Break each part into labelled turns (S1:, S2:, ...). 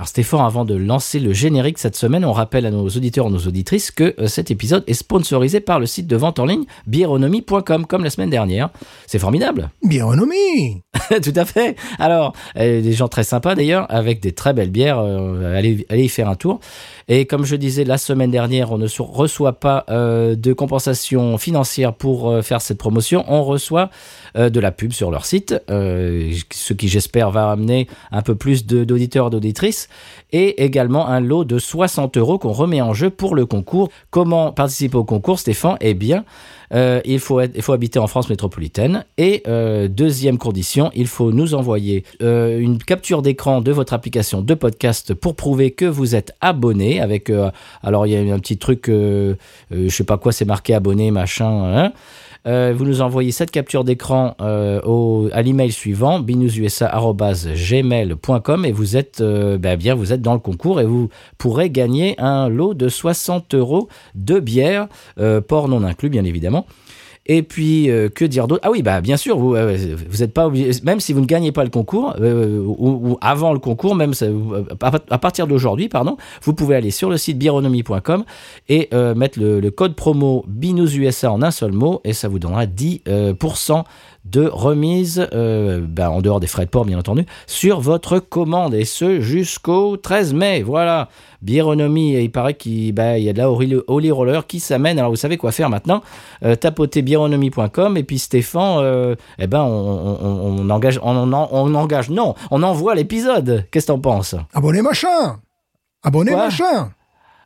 S1: Alors Stéphane, avant de lancer le générique cette semaine, on rappelle à nos auditeurs et nos auditrices que euh, cet épisode est sponsorisé par le site de vente en ligne bieronomie.com, comme la semaine dernière. C'est formidable.
S2: Bieronomie
S1: Tout à fait. Alors, euh, des gens très sympas d'ailleurs, avec des très belles bières. euh, allez, allez y faire un tour. Et comme je disais la semaine dernière, on ne reçoit pas euh, de compensation financière pour euh, faire cette promotion. On reçoit de la pub sur leur site, ce qui j'espère va amener un peu plus d'auditeurs et d'auditrices. Et également un lot de 60 euros qu'on remet en jeu pour le concours. Comment participer au concours, Stéphane? Eh bien, euh, il, faut habiter en France métropolitaine. Et euh, deuxième condition, il faut nous envoyer euh, une capture d'écran de votre application de podcast pour prouver que vous êtes abonné. Avec, alors il y a un petit truc, je sais pas quoi, c'est marqué abonné, machin. hein. Euh, vous nous envoyez cette capture d'écran euh, au, à l'email suivant binoususa@gmail.com et vous êtes euh, ben vous êtes dans le concours et vous pourrez gagner un lot de 60 euros de bière port non inclus bien évidemment et puis, euh, que dire d'autre? Ah oui, bah bien sûr, vous euh, pas obligé, même si vous ne gagnez pas le concours, euh, ou, avant le concours, même à, partir d'aujourd'hui, pardon, vous pouvez aller sur le site bironomie.com et mettre le, le code promo BINOUSUSA en un seul mot, et ça vous donnera 10% euh, pourcent de remise, euh, ben, en dehors des frais de port bien entendu, sur votre commande, et ce jusqu'au 13 mai. Voilà, Bironomie, et il paraît qu'il ben, y a de la Holy, Roller qui s'amène. Alors vous savez quoi faire maintenant? Euh, tapotez bironomie.com et puis Stéphane, euh, eh ben on, on- on engage, on, engage, non, on envoie l'épisode. Qu'est-ce que t'en penses?
S2: Abonné machin! Abonné
S1: Quoi?
S2: machin!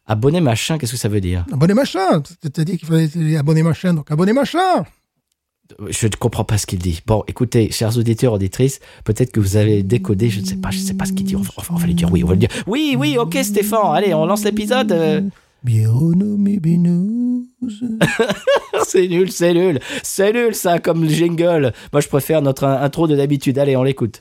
S1: Abonné machin, qu'est-ce que ça veut dire?
S2: Abonné machin! T'as dit qu'il fallait abonné machin, donc abonné machin
S1: Je ne comprends pas ce qu'il dit. Bon, écoutez, chers auditeurs, auditrices, peut-être que vous avez décodé, je ne sais pas, je ne sais pas ce qu'il dit. On va, on va lui dire oui, on va lui dire oui, oui, ok Stéphane, allez, on lance l'épisode. euh. C'est nul, c'est nul, c'est nul ça comme jingle. Moi je préfère notre in- intro de d'habitude. Allez, on l'écoute.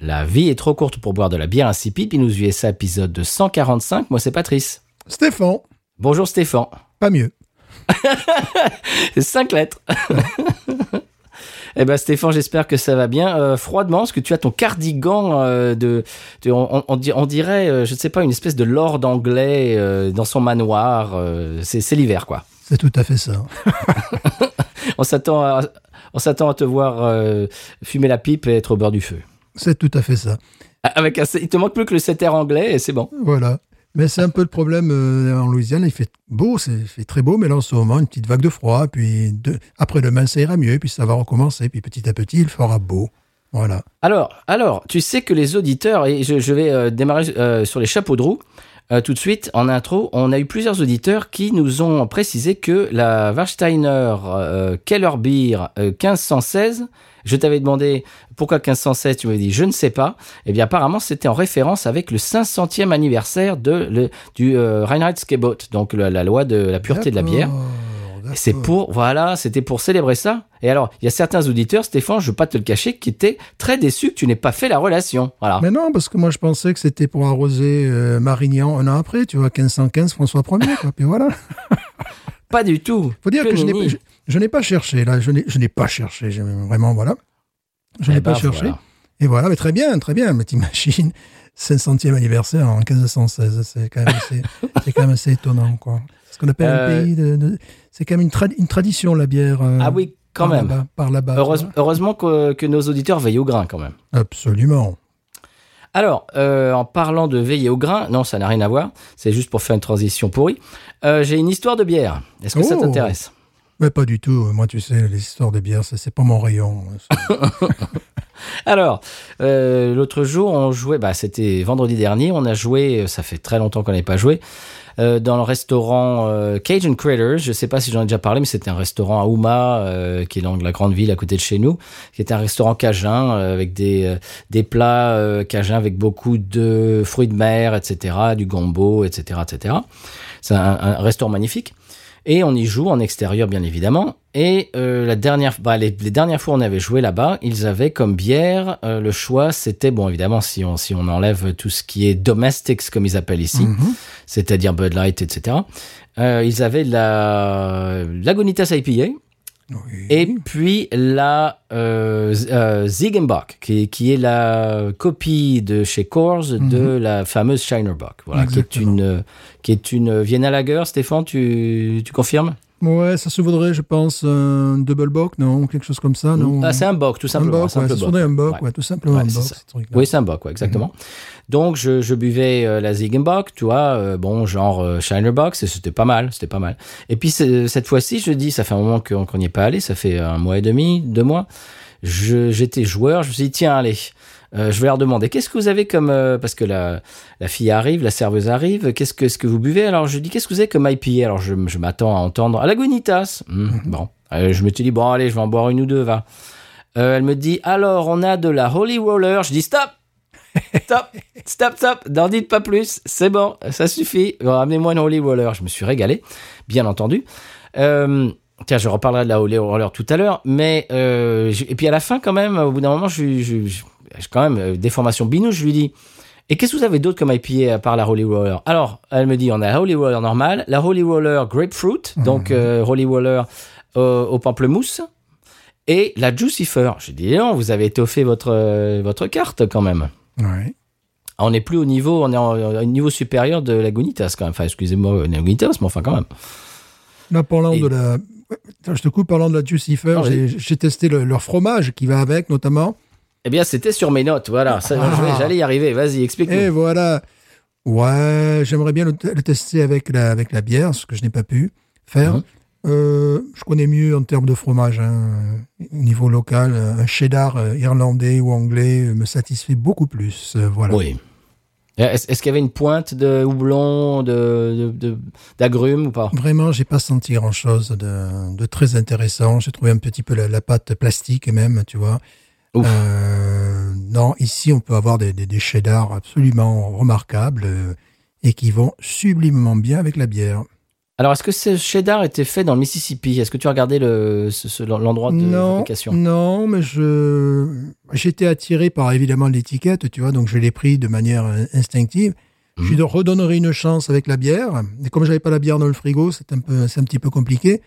S1: La vie est trop courte pour boire de la bière insipide. Binous USA épisode de 145. Moi c'est Patrice.
S2: Stéphane,
S1: Bonjour Stéphane.
S2: pas mieux.
S1: Cinq lettres. Eh ben Stéphane, j'espère que ça va bien. Euh, froidement, parce que tu as ton cardigan euh, de, de- on, on di- on dirait, euh, je ne sais pas, une espèce de lord anglais euh, dans son manoir. c'est c'est l'hiver, quoi.
S2: C'est tout à fait ça.
S1: On s'attend à, on s'attend à te voir fumer la pipe et être au bord du feu.
S2: C'est tout à fait ça.
S1: Avec un, il te manque plus que le setter anglais et c'est bon.
S2: Voilà. Mais c'est un peu le problème euh, en Louisiane. Il fait beau, c'est il fait très beau, mais là en ce moment, une petite vague de froid. Puis de- après demain, ça ira mieux. Puis ça va recommencer. Puis petit à petit, il fera beau. Voilà.
S1: Alors, alors, tu sais que les auditeurs, et je, je vais euh, démarrer euh, sur les chapeaux de roue euh, tout de suite en intro, on a eu plusieurs auditeurs qui nous ont précisé que la Warsteiner euh, Keller Beer euh, 1516, je t'avais demandé pourquoi 1516, tu m'avais dit je ne sais pas. Eh bien apparemment c'était en référence avec le 500e anniversaire de, le, du euh, Reinheitsgebot, donc la loi de la pureté de la bière. C'est pour, voilà, c'était pour célébrer ça. Et alors, il y a certains auditeurs, Stéphane, je ne veux pas te le cacher, qui étaient très déçus que tu n'aies pas fait la relation. Voilà.
S2: Mais non, parce que moi, je pensais que c'était pour arroser euh, Marignan un an après. Tu vois, 1515, François Ier. Quoi. Puis voilà.
S1: Pas du tout.
S2: faut dire que, je n'ai je, je pas cherché. Là, je n'ai pas cherché. Vraiment, voilà. Je
S1: Eh
S2: n'ai
S1: ben,
S2: pas cherché.
S1: voilà.
S2: Et voilà, mais très bien, très bien. Mais t'imagines, 500e anniversaire en 1516, c'est quand quand même assez étonnant, quoi. Ce qu'on appelle
S1: Euh,
S2: un pays de, de- c'est quand même une, trad- une tradition, la bière. euh,
S1: Ah oui, quand
S2: par
S1: même.
S2: là-bas, par là-bas.
S1: Heureuse- heureusement que, que nos auditeurs veillent au grain quand même.
S2: Absolument.
S1: Alors, euh, en parlant de veiller au grain, non, ça n'a rien à voir. C'est juste pour faire une transition pourrie. Euh, J'ai une histoire de bière. Est-ce que ça
S2: Oh.
S1: t'intéresse?
S2: Mais pas du tout. Moi, tu sais, les histoires de bière, c'est pas mon rayon.
S1: Alors, euh, l'autre jour, on jouait, bah, c'était vendredi dernier, on a joué, euh, ça fait très longtemps qu'on n'avait pas joué, euh, dans le restaurant euh, Cajun Critters. Je sais pas si j'en ai déjà parlé, mais c'était un restaurant à Houma, euh, qui est dans la grande ville à côté de chez nous, qui était un restaurant cajun avec des, des plats cajuns avec beaucoup de fruits de mer, etc., du gombo, etc., etc. C'est un restaurant magnifique. Et on y joue en extérieur, bien évidemment. Et euh, la dernière, bah, les, les dernières fois où on avait joué là-bas, ils avaient comme bière euh, le choix. C'était bon, évidemment, si on si on enlève tout ce qui est domestics comme ils appellent ici,
S2: Mhm.
S1: c'est-à-dire Bud Light, etc. Euh, ils avaient la Lagunitas IPA
S2: Oui.
S1: et puis la euh, euh, qui, qui est la copie de chez Coors de la fameuse Shinerbock, voilà, qui est une qui est une Vienna Lager. Stéphane, tu tu confirmes?
S2: Ouais, ça se vaudrait, je pense, un double bock, non? Quelque chose comme ça, non?
S1: Ah, c'est un bock, tout simplement. un
S2: ouais,
S1: bock.
S2: vaudrait un bock,
S1: Ouais.
S2: ouais, tout simplement
S1: Ouais,
S2: un bock.
S1: Oui, c'est un bock, ouais, exactement. Donc, je, je buvais euh, la Ziegenbock, tu vois, euh, bon, genre euh, Shinerbock, et c'était pas mal, c'était pas mal. Et puis, cette fois-ci, je dis, ça fait un moment qu'on qu'on n'y est pas allé, ça fait un mois et demi, deux mois. J'étais joueur, je me suis dit, tiens, allez, euh, je vais leur demander, qu'est-ce que vous avez comme... euh, parce que la, la fille arrive, la serveuse arrive, qu'est-ce que, ce que vous buvez? Alors, je dis, qu'est-ce que vous avez comme IPA Alors, je, je m'attends à entendre, à la Gonitas. Hum, Bon, Euh, je me suis dit, bon, allez, je vais en boire une ou deux, va. Euh, elle me dit, alors, on a de la Holy Roller. Je dis, stop Stop, stop, stop, n'en dites pas plus, c'est bon, ça suffit. Ramenez-moi une Holy Roller. Je me suis régalé, bien entendu. Euh, tiens, je reparlerai de la Holy Roller tout à l'heure, mais euh, et puis à la fin quand même, au bout d'un moment, je, je, je- j'ai quand même euh, des formations binous. Je lui dis, et qu'est-ce que vous avez d'autre comme IPA à part la Holy Roller? Alors, elle me dit, on a la Holy Roller normale, la Holy Roller Grapefruit, donc euh, Holy Roller euh, au pamplemousse, et la Jucifer. Je dis, non, vous avez étoffé votre euh, votre carte quand même.
S2: Ouais.
S1: Ah, On n'est plus au niveau, on est en- au niveau supérieur de la Gonitas quand même. Enfin, excusez-moi, la Gonitas, mais enfin quand même.
S2: Là, parlant
S1: Et-
S2: de la... Je te coupe, parlant de la Jucifer, j'ai testé le- leur fromage qui va avec, notamment.
S1: Eh bien, c'était sur mes notes, voilà.
S2: Ah.
S1: J'allais y arriver, vas-y, explique-nous.
S2: Et voilà. Ouais, j'aimerais bien le tester avec la, avec la bière, ce que je n'ai pas pu faire.
S1: Mhm.
S2: Euh, je connais mieux en termes de fromage, hein, au niveau local. Un cheddar euh, irlandais ou anglais euh, me satisfait beaucoup plus. voilà.
S1: Oui. Est-ce qu'il y avait une pointe de houblon, de, de- de- d'agrumes ou pas?
S2: Vraiment, j'ai pas senti grand chose de, de très intéressant. J'ai trouvé un petit peu la, la pâte plastique même, tu vois. Euh, non, ici on peut avoir des, des, des cheddars absolument remarquables euh, et qui vont sublimement bien avec la bière.
S1: Alors, est-ce que ce cheddar était fait dans le Mississippi? Est-ce que tu as regardé le, l'endroit de
S2: non,
S1: fabrication?
S2: non, mais je j'étais attiré par évidemment l'étiquette, tu vois, donc je l'ai pris de manière instinctive. Je
S1: Mhm.
S2: lui redonnerai une chance avec la bière. Et comme j'avais pas la bière dans le frigo, c'est un peu, c'est un petit peu compliqué.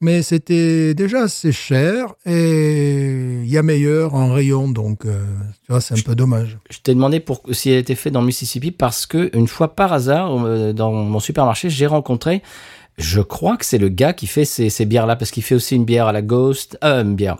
S2: Mais c'était déjà assez cher et il y a meilleur en rayon, donc euh, tu vois, c'est un peu dommage.
S1: Je t'ai demandé pour, si elle était faite dans le Mississippi parce que une fois par hasard, euh, dans mon supermarché, j'ai rencontré, je crois que c'est le gars qui fait ces, ces bières-là, parce qu'il fait aussi une bière à la Ghost, euh, une bière,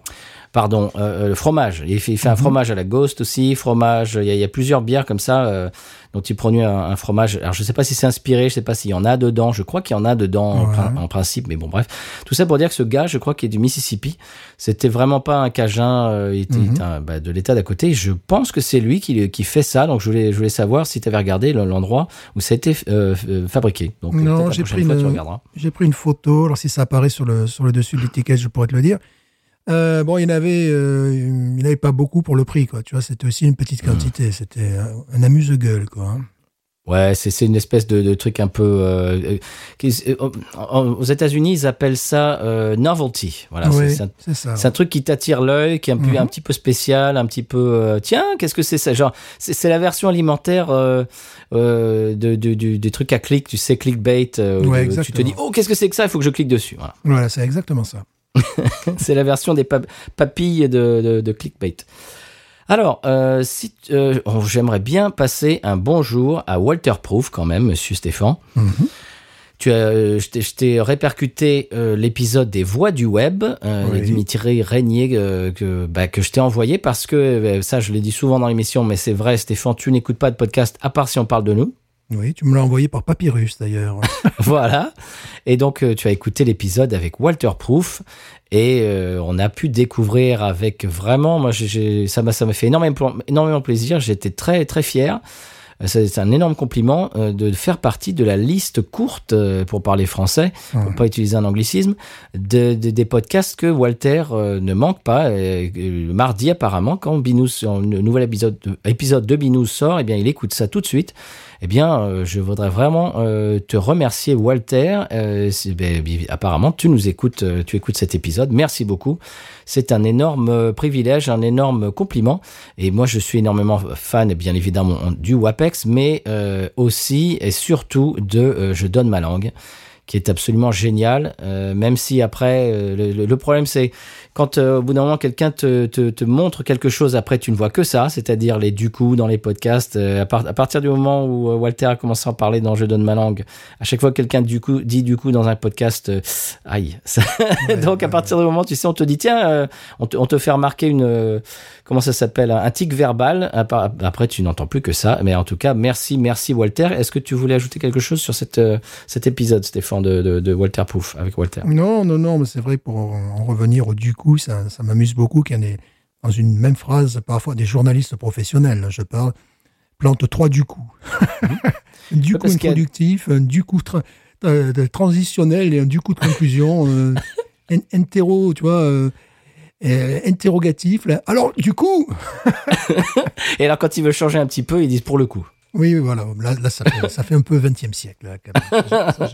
S1: pardon, euh, euh, le fromage. Il fait, il fait un fromage à la Ghost aussi, fromage. Il y a, il y a plusieurs bières comme ça euh, dont il produit un, un fromage. Alors je sais pas si c'est inspiré, je sais pas s'il y en a dedans. Je crois qu'il y en a dedans en,
S2: Ouais.
S1: prin- en principe, mais bon bref. Tout ça pour dire que ce gars, je crois qu'il est du Mississippi. C'était vraiment pas un Cajun, euh, il était, un- bah, de l'État d'à côté. Je pense que c'est lui qui, qui fait ça. Donc je voulais, je voulais savoir si tu avais regardé le- l'endroit où ça a été euh, euh, fabriqué. Donc
S2: Non, j'ai pris
S1: fois, tu
S2: une-
S1: regarderas.
S2: Pris une photo. Alors si ça apparaît sur le sur le dessus de l'étiquette, je pourrais te le dire. Euh, bon, il y en avait, euh, il n'y avait pas beaucoup pour le prix, quoi. Tu vois, c'était aussi une petite quantité. C'était un, un amuse-gueule, quoi. hein.
S1: Ouais, c'est c'est une espèce de, de truc un peu. euh, qui- en- aux États-Unis, ils appellent ça euh, novelty. Voilà, c'est-
S2: Oui,
S1: c'est un,
S2: c'est ça.
S1: c'est un truc qui t'attire l'œil, qui est un, peu-
S2: Mhm.
S1: un petit peu spécial, un petit peu. euh, tiens, qu'est-ce que c'est ça? Genre, c'est la version alimentaire de, de- du- des trucs à clic, tu sais, clickbait.
S2: Ouais,
S1: tu te dis, oh, qu'est-ce que c'est que ça? Il faut que je clique dessus. Voilà.
S2: Voilà, c'est exactement ça.
S1: c'est la version des pap- papilles de, de, de clickbait. Alors, euh, si, euh, oh, j'aimerais bien passer un bonjour à Walter Proof quand même, Monsieur Stéphane.
S2: Mhm.
S1: Tu as, je t'ai- je t'ai répercuté euh, l'épisode des voix du web, euh,
S2: Oui.
S1: Dimitri Régnier, euh, que, bah, que je t'ai envoyé parce que, euh, ça je l'ai dit souvent dans l'émission, mais c'est vrai Stéphane, tu n'écoutes pas de podcast à part si on parle de nous.
S2: Oui, tu me l'as envoyé par papyrus d'ailleurs.
S1: voilà. Et donc, euh, tu as écouté l'épisode avec Walter Proof. Et euh, on a pu découvrir avec vraiment, moi, j'ai- ça m'a ça m'a fait énormément, énormément plaisir. J'étais très, très fier. Euh, C'est un énorme compliment de faire partie de la liste courte, pour parler français, pour
S2: Mhm.
S1: pas utiliser un anglicisme, de, de- des podcasts que Walter ne manque pas. Et, le mardi, apparemment, quand Binous, un nouvel épisode, épisode de Binous sort, eh bien, il écoute ça tout de suite. Eh bien, euh, je voudrais vraiment euh, te remercier, Walter. Euh, ben, apparemment, tu nous écoutes, tu écoutes cet épisode. Merci beaucoup. C'est un énorme privilège, un énorme compliment. Et moi, je suis énormément fan, bien évidemment, du WAPEX, mais aussi et surtout de Je donne ma langue qui est absolument génial, euh, même si après, euh, le, le- problème c'est quand euh, au bout d'un moment quelqu'un te, te, te montre quelque chose, après tu ne vois que ça, c'est-à-dire les du coup dans les podcasts, euh, à, par- à partir du moment où euh, Walter a commencé à en parler dans Je donne ma langue, à chaque fois que quelqu'un du coup dit du coup dans un podcast, euh, aïe, ça- donc à partir du moment, tu sais, on te dit tiens, euh, on, te, on te fait remarquer une, euh, comment ça s'appelle, un tic verbal, part- après tu n'entends plus que ça, mais en tout cas, merci, merci Walter. Est-ce que tu voulais ajouter quelque chose sur cette, euh, cet épisode, Stéphane, de, de, de Walter Proof, avec Walter
S2: Non, non, non, mais c'est vrai, pour en revenir au du coup, ça, ça m'amuse beaucoup qu'il y en ait dans une même phrase, parfois des journalistes professionnels, je parle, plante trois du coup. un du coup
S1: a-
S2: introductif, un du coup tra- euh, transitionnel et un du coup de conclusion. euh, in- interro, tu vois, euh, euh, interrogatif. là. Alors, du coup,
S1: Et alors, quand ils veulent changer un petit peu, ils disent pour le coup.
S2: Oui, voilà, là, là, ça, fait, ça fait un peu 20e siècle. Là, quand même. Ça.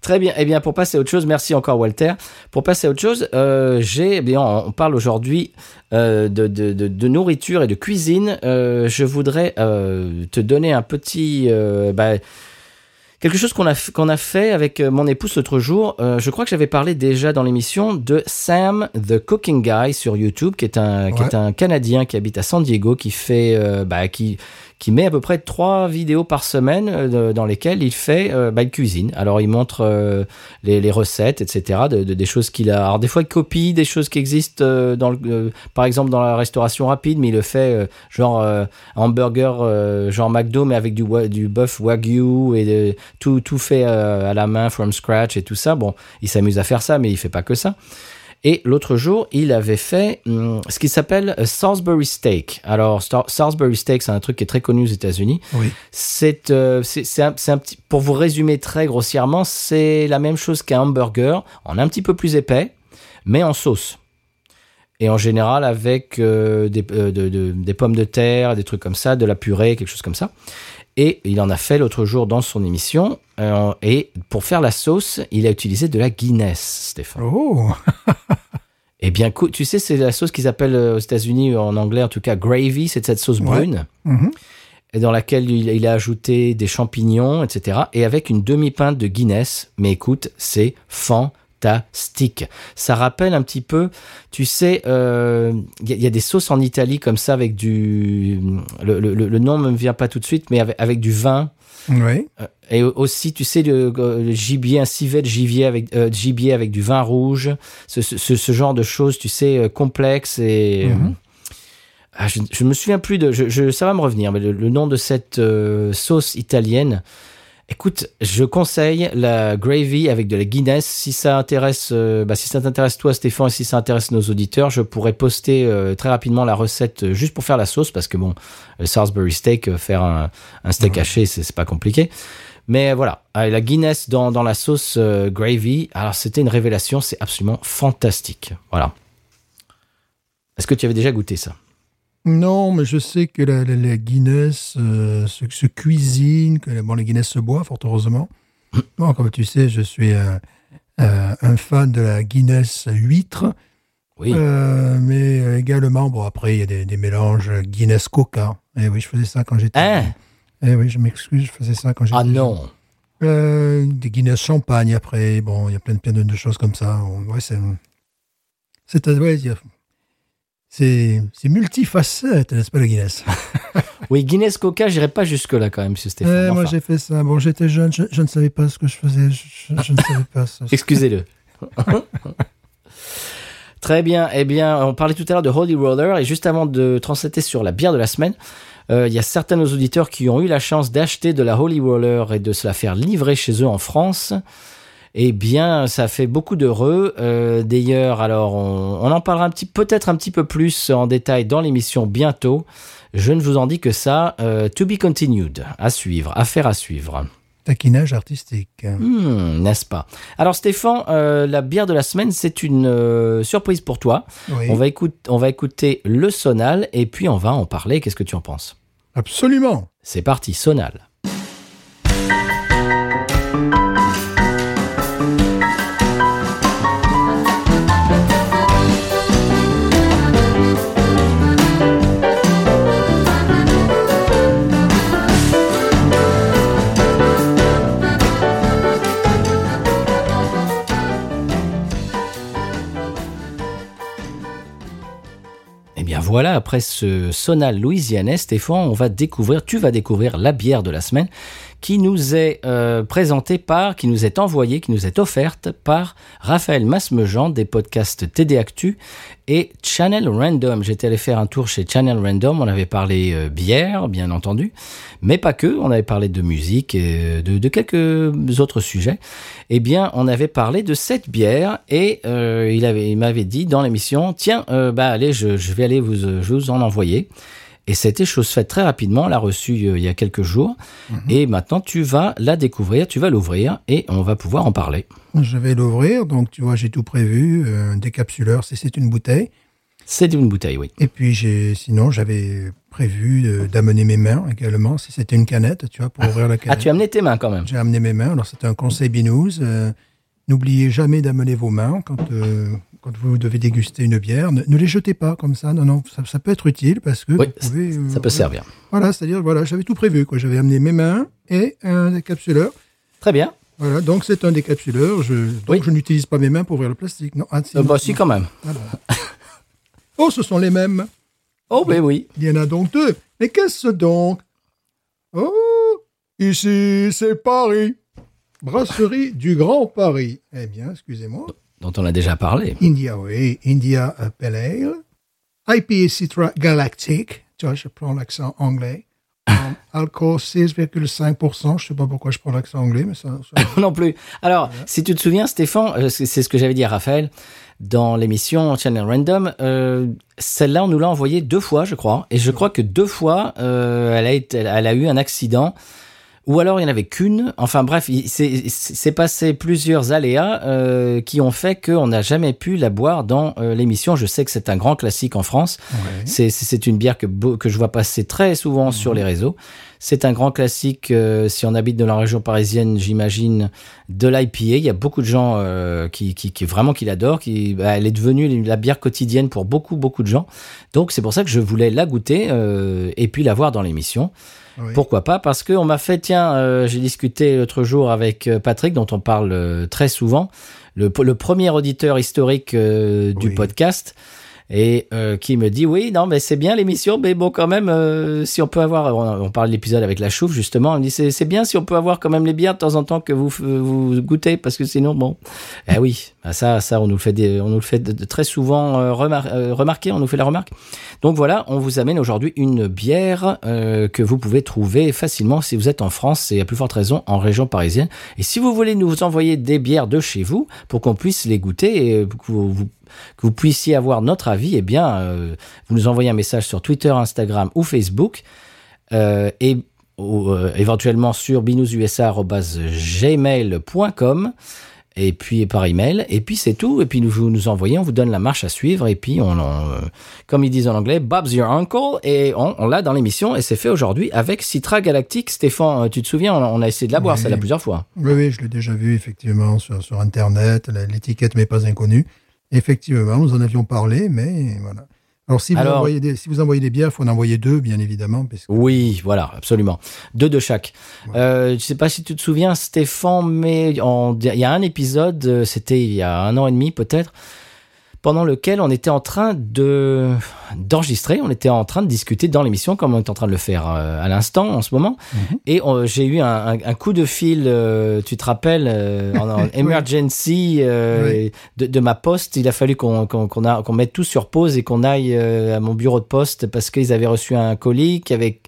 S1: Très bien. Eh bien, pour passer à autre chose, merci encore Walter. Pour passer à autre chose, euh, j'ai, eh bien, on parle aujourd'hui euh, de, de, de, de nourriture et de cuisine. Euh, je voudrais te donner un petit, bah, quelque chose qu'on a f- qu'on a fait avec mon épouse l'autre jour. Euh, je crois que j'avais parlé déjà dans l'émission de Sam the Cooking Guy sur YouTube, qui est un qui
S2: Ouais.
S1: est un Canadien qui habite à San Diego, qui fait, euh, bah, qui qui met à peu près trois vidéos par semaine euh, dans lesquelles il fait euh, bah, cuisine. Alors il montre euh, les, recettes, etc. De, de- des choses qu'il a. Alors des fois il copie des choses qui existent euh, par exemple dans la restauration rapide, mais il le fait genre hamburger genre McDo mais avec du du bœuf wagyu et tout tout fait à la main from scratch et tout ça. Bon, il s'amuse à faire ça, mais il fait pas que ça. Et l'autre jour, il avait fait hum, ce qui s'appelle Salisbury Steak. Alors, Salisbury Steak, c'est un truc qui est très connu aux États-Unis.
S2: Oui.
S1: C'est euh, un, un petit pour vous résumer très grossièrement, c'est la même chose qu'un hamburger, en un petit peu plus épais, mais en sauce. Et en général avec euh, des, euh, de- de- des pommes de terre, des trucs comme ça, de la purée, quelque chose comme ça. Et il en a fait l'autre jour dans son émission. Euh, et pour faire la sauce, il a utilisé de la Guinness, Stéphane.
S2: Oh,
S1: Eh bien, tu sais, c'est la sauce qu'ils appellent euh, aux États-Unis, en anglais en tout cas, gravy, c'est cette sauce
S2: Ouais.
S1: brune,
S2: Mhm.
S1: et dans laquelle il, il a ajouté des champignons, etc. Et avec une demi-pinte de Guinness. Mais écoute, c'est fantastique. Ça rappelle un petit peu, tu sais, euh, il y, a- il y a des sauces en Italie comme ça avec du... Le, le- le nom ne me vient pas tout de suite, mais avec, avec du vin.
S2: Oui.
S1: Euh, Et aussi, tu sais, le, le gibier, un civet de gibier avec, euh, gibier avec du vin rouge, ce, ce, ce- ce genre de choses, tu sais, euh, complexes et.
S2: Mhm.
S1: euh, ah, je, je me souviens plus de. Je, je- ça va me revenir, mais le, le nom de cette euh, sauce italienne. Écoute, je conseille la gravy avec de la Guinness. Si ça intéresse, euh, bah, si ça t'intéresse toi, Stéphane, et si ça intéresse nos auditeurs, je pourrais poster euh, très rapidement la recette euh, juste pour faire la sauce, parce que bon, le Salisbury steak, faire un, un steak haché, c'est pas compliqué. Mais voilà, la Guinness dans, dans la sauce euh, gravy, alors c'était une révélation, c'est absolument fantastique. Voilà. Est-ce que tu avais déjà goûté ça?
S2: Non, mais je sais que la, la- la Guinness euh, se, se cuisine, que bon, la Guinness se boit, fort heureusement. Bon, comme tu sais, je suis un, un- un fan de la Guinness huître,
S1: Oui.
S2: euh, mais également, bon, après, il y a des, des mélanges Guinness Coca. Eh oui, je faisais ça quand j'étais.
S1: Hein?
S2: Eh oui, je m'excuse, je faisais ça quand j'étais.
S1: Ah non
S2: Euh, des Guinness champagne après, bon, il y a plein, plein de, de choses comme ça. Ouais, c'est. C'est ouais, c'est multifacette, n'est-ce pas le Guinness?
S1: Oui, Guinness Coca, j'irai pas jusque-là quand même, monsieur Stéphane.
S2: Ouais, Moi j'ai fait ça. Bon, j'étais jeune, je, je ne savais pas ce que je faisais. Je, ne savais pas ça.
S1: Excusez-le. Très bien. Eh bien, on parlait tout à l'heure de Holy Roller et juste avant de translater sur la bière de la semaine, euh, il y a certains de nos auditeurs qui ont eu la chance d'acheter de la Holy Roller et de se la faire livrer chez eux en France. Eh bien, ça fait beaucoup d'heureux. Euh, D'ailleurs, alors, on, on en parlera un petit, peut-être un petit peu plus en détail dans l'émission bientôt. Je ne vous en dis que ça. Euh, to be continued. À suivre. Affaire à suivre.
S2: Taquinage artistique.
S1: Hmm, N'est-ce pas? Alors Stéphane, euh, la bière de la semaine, c'est une euh, surprise pour toi.
S2: Oui,
S1: On, va on va écouter le Sonal et puis on va en parler. Qu'est-ce que tu en penses?
S2: Absolument.
S1: C'est parti, Sonal. Voilà, après ce sonal louisianais, Stéphane, on va découvrir, tu vas découvrir la bière de la semaine qui nous est euh, présentée par, qui nous est envoyée, qui nous est offerte par Raphaël Masmejean des podcasts TD Actu et Channel Random. J'étais allé faire un tour chez Channel Random, on avait parlé euh, bière, bien entendu, mais pas que, on avait parlé de musique et de, de quelques autres sujets. Eh bien, on avait parlé de cette bière et euh, il avait, il m'avait dit dans l'émission, tiens, euh, bah allez, je, je vais aller vous, euh, je vous en envoyer. Et c'était chose faite très rapidement, on l'a reçu euh, il y a quelques jours. Et maintenant, tu vas la découvrir, tu vas l'ouvrir et on va pouvoir en parler.
S2: Je vais l'ouvrir. Donc, tu vois, j'ai tout prévu. euh, Un décapsuleur, si c'est une bouteille.
S1: C'est une bouteille, oui.
S2: Et puis, sinon, j'avais prévu d'amener mes mains également, si c'était une canette, tu vois, pour ouvrir la
S1: Ah,
S2: canette.
S1: tu as amené tes mains quand même.
S2: J'ai amené mes mains. Alors, c'est un conseil binous. euh, N'oubliez jamais d'amener vos mains quand, euh, quand vous devez déguster une bière. Ne, ne les jetez pas comme ça. Non, non, ça, ça peut être utile parce que
S1: Oui,
S2: vous pouvez. euh,
S1: Ça peut servir.
S2: Voilà, c'est-à-dire, voilà, j'avais tout prévu. quoi. J'avais amené mes mains et un décapsuleur.
S1: Très bien.
S2: Voilà, donc c'est un décapsuleur. Je, donc
S1: Oui.
S2: je n'utilise pas mes mains pour ouvrir le plastique. Non, ah, si,
S1: Euh,
S2: non,
S1: bah, si, quand même.
S2: Ah bon. oh, ce sont les mêmes.
S1: Oh, ben oui.
S2: Il y en a donc deux. Mais qu'est-ce donc? Oh, ici, c'est Paris. Brasserie du Grand Paris. Eh bien, excusez-moi.
S1: Dont on a déjà parlé.
S2: India, oui. India euh, Pale Ale. IPA Citra Galactic. Tu vois, je prends l'accent anglais. Um, alcool 6,5%. Je sais pas pourquoi je prends l'accent anglais, mais ça... ça-
S1: non plus. Alors, si tu te souviens, Stéphane, euh, c'est c'est ce que j'avais dit à Raphaël dans l'émission Channel Random. euh, Celle-là, on nous l'a envoyée deux fois, je crois. Et je crois que deux fois, euh, elle, a été, elle a eu un accident. Ou alors, il n'y en avait qu'une. Enfin bref, c'est passé plusieurs aléas euh, qui ont fait qu'on n'a jamais pu la boire dans euh, l'émission. Je sais que c'est un grand classique en France.
S2: Ouais.
S1: C'est- une bière que, que je vois passer très souvent sur les réseaux. C'est un grand classique, euh, si on habite dans la région parisienne, j'imagine, de l'IPA. Il y a beaucoup de gens euh, qui, qui, qui vraiment qui l'adorent. Qui, bah, elle est devenue la bière quotidienne pour beaucoup, beaucoup de gens. Donc c'est pour ça que je voulais la goûter euh, et puis la voir dans l'émission.
S2: Oui.
S1: Pourquoi pas? Parce qu'on m'a fait, tiens, euh, j'ai discuté l'autre jour avec Patrick, dont on parle très souvent, le, le premier auditeur historique du
S2: Oui.
S1: podcast, et euh, qui me dit, oui, non, mais c'est bien l'émission, mais bon, quand même, euh, si on peut avoir, on, on parle de l'épisode avec la chouffe, justement, on dit, c'est bien si on peut avoir quand même les bières de temps en temps que vous, vous goûtez, parce que sinon, bon, eh oui, bah ça, ça, on nous le fait, des- on nous le fait très souvent euh, remar- euh, remarquer, on nous fait la remarque. Donc voilà, on vous amène aujourd'hui une bière euh, que vous pouvez trouver facilement si vous êtes en France et à plus forte raison en région parisienne. Et si vous voulez nous envoyer des bières de chez vous pour qu'on puisse les goûter et que vous, vous- que vous puissiez avoir notre avis, eh bien, euh, vous nous envoyez un message sur Twitter, Instagram ou Facebook euh, et ou, euh, éventuellement sur binoususa.gmail.com et puis par email et puis c'est tout et puis nous vous nous envoyez on vous donne la marche à suivre et puis on, on, euh, comme ils disent en anglais Bob's your uncle et on, on l'a dans l'émission et c'est fait aujourd'hui avec Citra Galactic Stéphane tu te souviens on, on a essayé de la boire
S2: Oui.
S1: celle-là plusieurs fois
S2: Oui, oui, je l'ai déjà vu effectivement sur, sur Internet. L'étiquette m'est pas inconnue. Effectivement, nous en avions parlé, mais voilà. Alors, si vous,
S1: Alors-
S2: envoyez, des, si vous envoyez des bières, il faut en envoyer deux, bien évidemment. Parce que,
S1: oui voilà absolument deux de chaque euh, je sais pas si tu te souviens Stéphane mais en- il y a un épisode euh, c'était il y a un an et demi peut-être pendant lequel on était en train de d'enregistrer, on était en train de discuter dans l'émission, comme on est en train de le faire euh, à l'instant en ce moment.
S2: Mhm.
S1: Et j'ai eu un, un- un coup de fil, euh, tu te rappelles, euh, en, en emergency euh,
S2: Oui.
S1: de, de ma poste. Il a fallu qu'on qu'on a- qu'on mette tout sur pause et qu'on aille à mon bureau de poste parce qu'ils avaient reçu un colis qui avait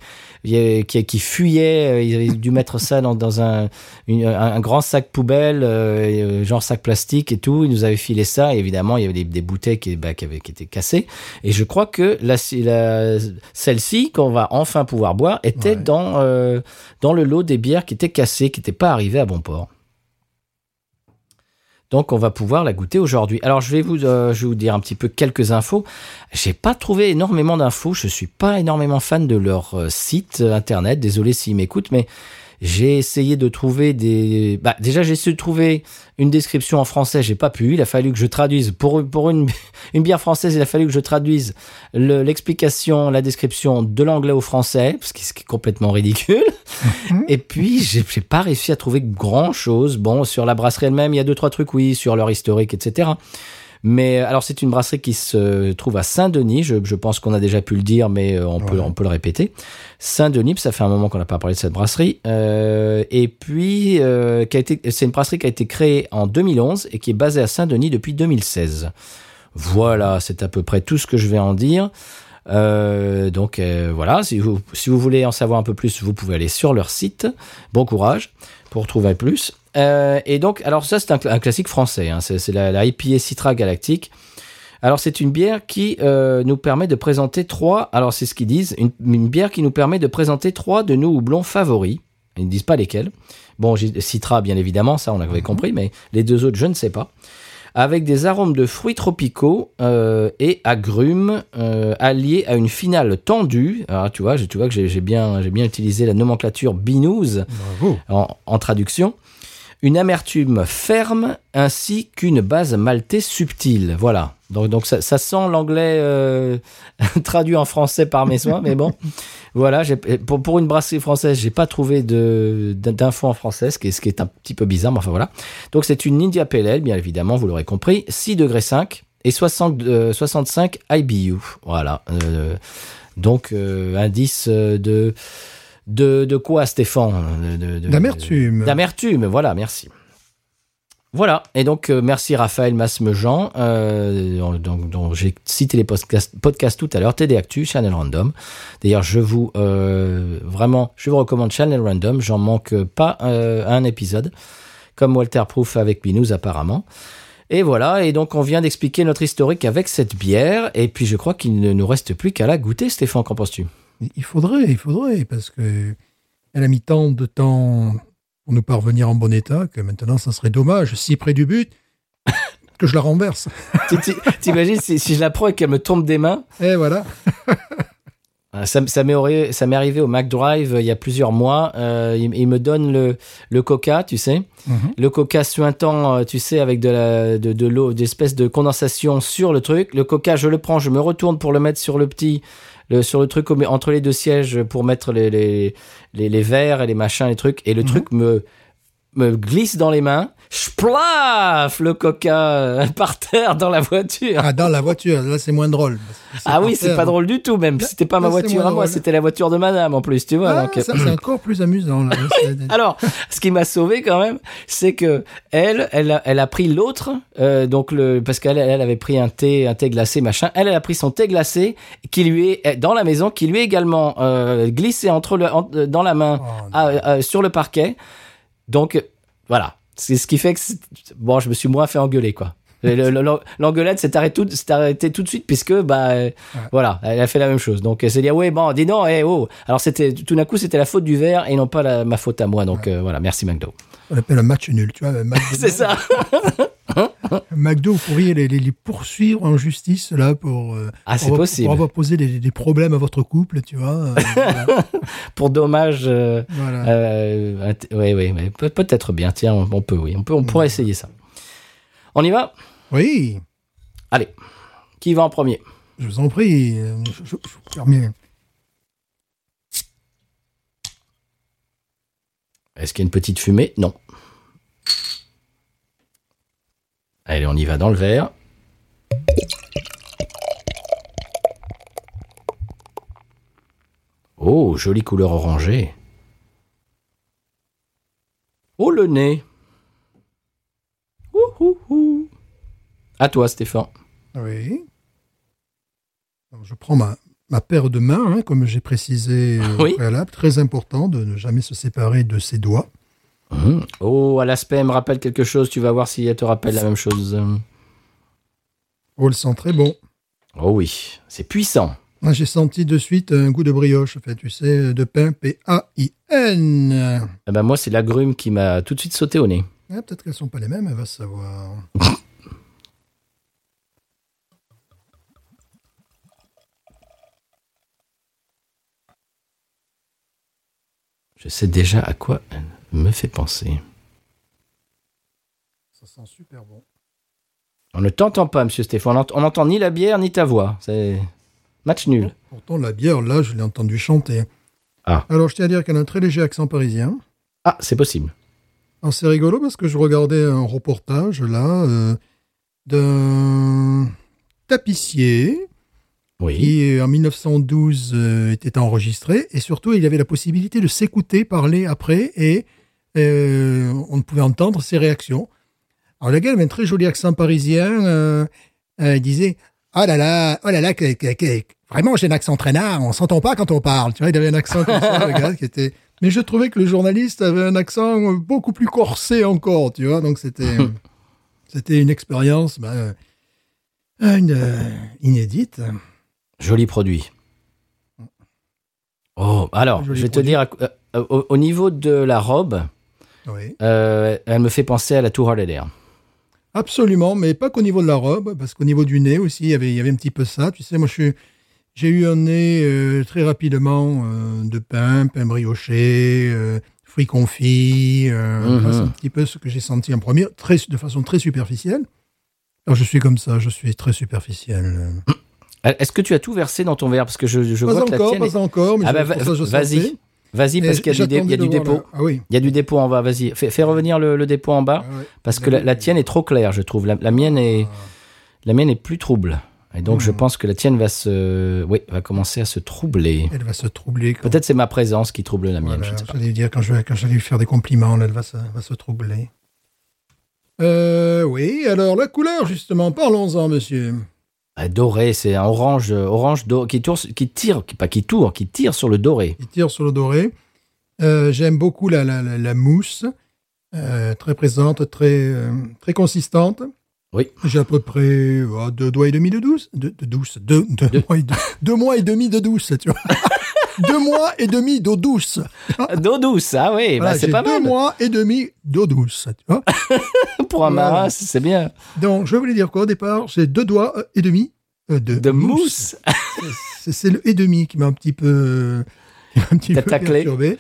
S1: qui, qui fuyait, euh, ils avaient dû mettre ça dans, dans un, une- un, grand sac poubelle, euh, euh, genre sac plastique et tout. Ils nous avaient filé ça. Et évidemment, il y avait des, des bouteilles qui, bah, qui, avaient, qui étaient cassées. Et je crois que la, la- celle-ci, qu'on va enfin pouvoir boire, était
S2: Ouais.
S1: dans, euh, dans le lot des bières qui étaient cassées, qui n'étaient pas arrivées à bon port. Donc on va pouvoir la goûter aujourd'hui. Alors je vais vous, euh, je vais vous dire un petit peu quelques infos. J'ai pas trouvé énormément d'infos. Je suis pas énormément fan de leur euh, site euh, internet. Désolé s'ils m'écoutent, mais j'ai essayé de trouver des. Bah, déjà j'ai essayé de trouver une description en français. J'ai pas pu. Il a fallu que je traduise pour pour une une bière française. Il a fallu que je traduise le- l'explication, la description de l'anglais au français, ce qui, ce qui est complètement ridicule. Et puis, j'ai pas réussi à trouver grand chose. Bon, sur la brasserie elle-même, il y a deux, trois trucs, oui, sur leur historique, etc. Mais alors, c'est une brasserie qui se trouve à Saint-Denis. Je, je pense qu'on a déjà pu le dire, mais euh, on, peut,
S2: Ouais.
S1: on peut le répéter. Saint-Denis, ça fait un moment qu'on n'a pas parlé de cette brasserie. Euh, et puis, euh, c'est une brasserie qui a été créée en 2011 et qui est basée à Saint-Denis depuis 2016. Voilà, c'est à peu près tout ce que je vais en dire. Euh, donc euh, voilà, si vous, si vous voulez en savoir un peu plus, vous pouvez aller sur leur site. Bon courage pour trouver plus. Euh, et donc, alors ça c'est un, cl- un classique français, hein, c'est la, la IPA Citra Galactique. Alors c'est une bière qui euh, nous permet de présenter trois, alors c'est ce qu'ils disent, une, une bière qui nous permet de présenter trois de nos houblons favoris. Ils ne disent pas lesquels. Bon, Citra bien évidemment, ça on l'avait compris, mais les deux autres je ne sais pas avec des arômes de fruits tropicaux euh, et agrumes alliés à une finale tendue. Alors tu vois, je- tu vois que j'ai bien, bien utilisé la nomenclature binouze en traduction. Une amertume ferme ainsi qu'une base maltée subtile. Voilà. Donc, donc ça, sent l'anglais euh, traduit en français par mes soins, mais bon. Voilà, pour, pour une brasserie française, j'ai pas trouvé d'infos en français, ce qui, est, ce qui est un petit peu bizarre, mais enfin voilà. Donc c'est une India Pale Ale, bien évidemment, vous l'aurez compris, 6 degrés 5 et 60, euh, 65 IBU. Voilà. Euh, donc euh, indice de de de quoi, Stéphane
S2: D'amertume.
S1: D'amertume, voilà, merci. Voilà, et donc euh, merci Raphaël Masmejean, euh, dont, dont- dont j'ai cité les podcasts, podcasts tout à l'heure, TD Actu, Channel Random. D'ailleurs, je vous euh, vraiment, je vous recommande Channel Random. J'en manque pas euh, un épisode, comme Walter Proof avec Binous apparemment. Et voilà, et donc on vient d'expliquer notre historique avec cette bière, et puis je crois qu'il ne nous reste plus qu'à la goûter. Stéphane, qu'en penses-tu?
S2: Il faudrait, il faudrait, parce que elle a mis tant de temps pour nous parvenir en bon état que maintenant, ça serait dommage, si près du but, que je la renverse.
S1: T'imagines si, si je la prends et qu'elle me tombe des mains?
S2: Et voilà.
S1: Euh, Ça, ça m'est arrivé au McDrive euh, il y a plusieurs mois. Euh, il, il me donne le, le coca, tu sais.
S2: Mhm.
S1: Le coca suintant, euh, tu sais, avec de la, de, de l'eau, d'espèce de condensation sur le truc. Le coca, je le prends, je me retourne pour le mettre sur le petit, le, sur le truc entre les deux sièges pour mettre les, les, les, les verres et les machins, les trucs. Et le truc me, me glisse dans les mains. Splaf Le coca euh, par terre dans la voiture.
S2: Ah, dans la voiture, là, c'est moins drôle.
S1: Ah oui, c'est pas drôle du tout, même. C'était pas ma
S2: là,
S1: voiture à moi, c'était la voiture de madame en plus, tu vois.
S2: Ah,
S1: donc, euh,
S2: ça, c'est encore plus amusant. Là.
S1: Alors, ce qui m'a sauvé quand même, c'est que elle, elle a, elle a pris l'autre, euh, donc le, parce qu'elle, elle avait pris un thé, un thé glacé, machin. Elle, elle a pris son thé glacé qui lui est dans la maison, qui lui est également euh, glissé entre le, en- dans la main
S2: Oh,
S1: à- sur le parquet. Donc voilà, c'est ce qui fait que bon, je me suis moins fait engueuler quoi. Le- le- le- L'engueulade s'est arrêtée, tout, tout de suite puisque bah voilà, elle a fait la même chose. Donc elle s'est dit ah ouais bon, dis non, eh, oh. Alors c'était tout d'un coup c'était la faute du verre et non pas la- ma faute à moi. Donc euh, voilà, merci McDo.
S2: On appelle un match nul, tu vois.
S1: C'est ça.
S2: McDo, vous pourriez les, les- les poursuivre en justice là pour, euh,
S1: Ah,
S2: pour, pour avoir posé des, des problèmes à votre couple, tu vois. euh, voilà.
S1: Pour dommage. Euh,
S2: Voilà.
S1: mais peut- peut-être bien. Tiens, on, peut, oui, on peut, on pourrait essayer ça. On y va?
S2: Oui,
S1: Allez, qui va en premier?
S2: Je vous en prie. Je, je- permets.
S1: Est-ce qu'il y a une petite fumée? Non. Allez, on y va dans le verre. Oh, jolie couleur orangée. Oh, le nez. Ouhouhou. À toi, Stéphane.
S2: Oui. Je prends ma, paire de mains, hein, comme j'ai précisé euh, au Très important de ne jamais se séparer de ses doigts.
S1: Mhm. Oh, à l'aspect, elle me rappelle quelque chose. Tu vas voir si elle te rappelle la même chose.
S2: Oh, le sent très bon.
S1: Oh oui, c'est puissant.
S2: Moi, j'ai senti de suite un goût de brioche, en fait, tu sais, de pain, P-A-I-N.
S1: Eh ben, moi, c'est l'agrume qui m'a tout de suite sauté au nez.
S2: Ah, Peut-être qu'elles sont pas les mêmes, elle va savoir.
S1: Je sais déjà à quoi elle me fait penser.
S2: Ça sent super bon.
S1: On ne t'entend pas, monsieur Stéphane. On n'ent- on n'entend ni la bière ni ta voix. C'est match nul.
S2: Pourtant, la bière, là, je l'ai entendu chanter.
S1: Ah.
S2: Alors, je tiens à dire qu'elle a un très léger accent parisien.
S1: Ah, c'est possible.
S2: Alors, c'est rigolo parce que je regardais un reportage, là, euh, d'un tapissier
S1: Oui.
S2: qui, en 1912, euh, était enregistré. Et surtout, il avait la possibilité de s'écouter parler après et euh, on pouvait entendre ses réactions. Alors, le gars avait un très joli accent parisien. euh, euh, il disait Oh là là, oh là là, que, que- que- vraiment, j'ai un accent traînard, on s'entend pas quand on parle. Tu vois, il avait un accent comme ça, le gars, qui était. Mais je trouvais que le journaliste avait un accent beaucoup plus corsé encore, tu vois. Donc, c'était. C'était une expérience ben, euh, une, euh, inédite.
S1: Joli produit. Oh, alors,
S2: Joli
S1: je vais te dire, euh, au niveau de la robe,
S2: Oui.
S1: euh, elle me fait penser à la Tour Harley
S2: Absolument, mais pas qu'au niveau de la robe, parce qu'au niveau du nez aussi, il y avait, il y avait un petit peu ça. Tu sais, moi, j'ai eu un nez euh, très rapidement euh, de pain, pain brioché, euh, fruits confits. ça, C'est un petit peu ce que j'ai senti en premier, très, de façon très superficielle. Alors, je suis comme ça, je suis très superficiel.
S1: Est-ce que tu as tout versé dans ton verre? Parce que je, je
S2: Pas
S1: vois que la
S2: encore,
S1: tienne. est-
S2: pas encore, mais
S1: Ah
S2: je-
S1: bah, vas-y. Vas-y, parce qu'il y a du, dé- y a dépôt.
S2: Ah oui.
S1: Il y a du dépôt en bas, vas-y. Fais, fais revenir le, le dépôt en bas,
S2: Ah
S1: parce que la, la tienne est trop claire, je trouve. La, la mienne est, la mienne est plus trouble. Et donc, je
S2: Hmm.
S1: pense que la tienne va se, oui, va commencer à se troubler.
S2: Elle va se troubler. quand-
S1: Peut-être c'est ma présence qui trouble la mienne,
S2: Voilà,
S1: je ne sais pas.
S2: j'allais dire quand je vais, quand j'allais lui faire des compliments, là, elle va se, va se troubler. Euh, oui, alors la couleur justement, parlons-en, monsieur.
S1: Ah, doré, c'est un orange, euh, orange do- qui, tourne, qui tire, qui, pas qui tourne, qui tire sur le doré.
S2: Il tire sur le doré. Euh, J'aime beaucoup la, la, la, la mousse, euh, très présente, très, euh, très consistante.
S1: Oui.
S2: J'ai à peu près oh, deux doigts et demi de douce, de, de douce, deux, deux,
S1: Deux.
S2: Mois et, deux, deux mois et demi de douce, tu vois. deux mois et demi d'eau douce.
S1: D'eau douce, ah oui, bah, c'est pas
S2: deux
S1: mal.
S2: mois et demi d'eau douce, tu vois.
S1: Pour un
S2: Voilà.
S1: marin, c'est bien.
S2: Donc, je voulais dire quoi au départ J'ai deux doigts euh, et demi euh, de,
S1: De mousse.
S2: C'est- C'est le et demi qui m'a un petit peu, un petit peu perturbé.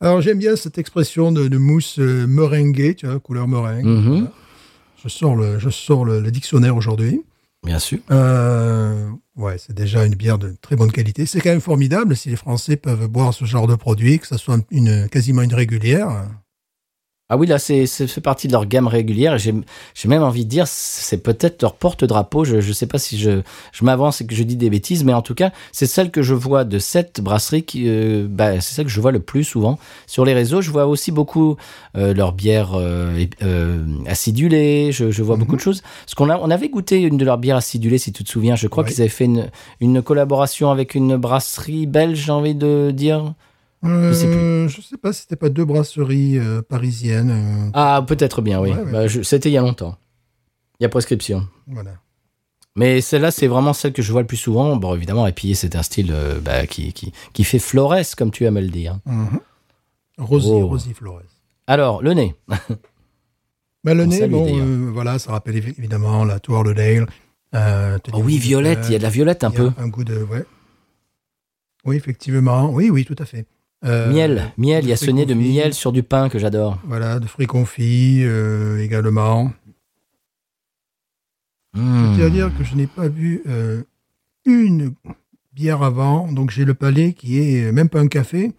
S2: Alors, j'aime bien cette expression de, de mousse euh, meringuée, tu vois, couleur meringue.
S1: Mhm.
S2: Voilà. Je sors le, je sors le, le dictionnaire aujourd'hui.
S1: Bien sûr.
S2: Euh, ouais, c'est déjà une bière de très bonne qualité. C'est quand même formidable si les Français peuvent boire ce genre de produit, que ce soit une, quasiment une régulière.
S1: Ah oui, là, c'est c'est fait partie de leur gamme régulière. J'ai j'ai même envie de dire, c'est peut-être leur porte-drapeau. Je ne sais pas si je, je m'avance et que je dis des bêtises, mais en tout cas, c'est celle que je vois de cette brasserie. Qui, euh, bah, c'est celle que je vois le plus souvent sur les réseaux. Je vois aussi beaucoup euh, leurs bières euh, euh, acidulées. Je, je vois
S2: Mhm.
S1: beaucoup de choses. Parce qu'on a, on avait goûté une de leurs bières acidulées, si tu te souviens. Je crois qu'ils avaient fait une, une collaboration avec une brasserie belge, j'ai envie de dire.
S2: Euh,
S1: sais plus.
S2: je sais pas si c'était pas deux brasseries euh, parisiennes. euh,
S1: Ah, peut-être bien, oui.
S2: Ouais, ouais.
S1: Bah, je- C'était il y a longtemps. Il y a prescription.
S2: voilà.
S1: Mais celle-là, c'est vraiment celle que je vois le plus souvent. Bon, évidemment, épillé, c'est un style euh, bah, qui, qui, qui fait flores, comme tu aimes le dire.
S2: Mhm. Rosy,
S1: Oh.
S2: Rosy Flores.
S1: Alors, le nez.
S2: Bah, le
S1: On
S2: nez, bon, euh, voilà, ça rappelle évi- évidemment la Tour de Dale. Euh,
S1: Oh oui, violette, il y a de la violette un peu.
S2: Un goût de, ouais. Oui, effectivement. Oui, oui, tout à fait. Euh,
S1: Miel, miel, il y a ce nez de miel sur du pain que j'adore.
S2: Voilà, de fruits confits euh, également.
S1: Mmh.
S2: Je tiens à dire que je n'ai pas bu euh, une bière avant, donc j'ai le palais qui est même pas un café,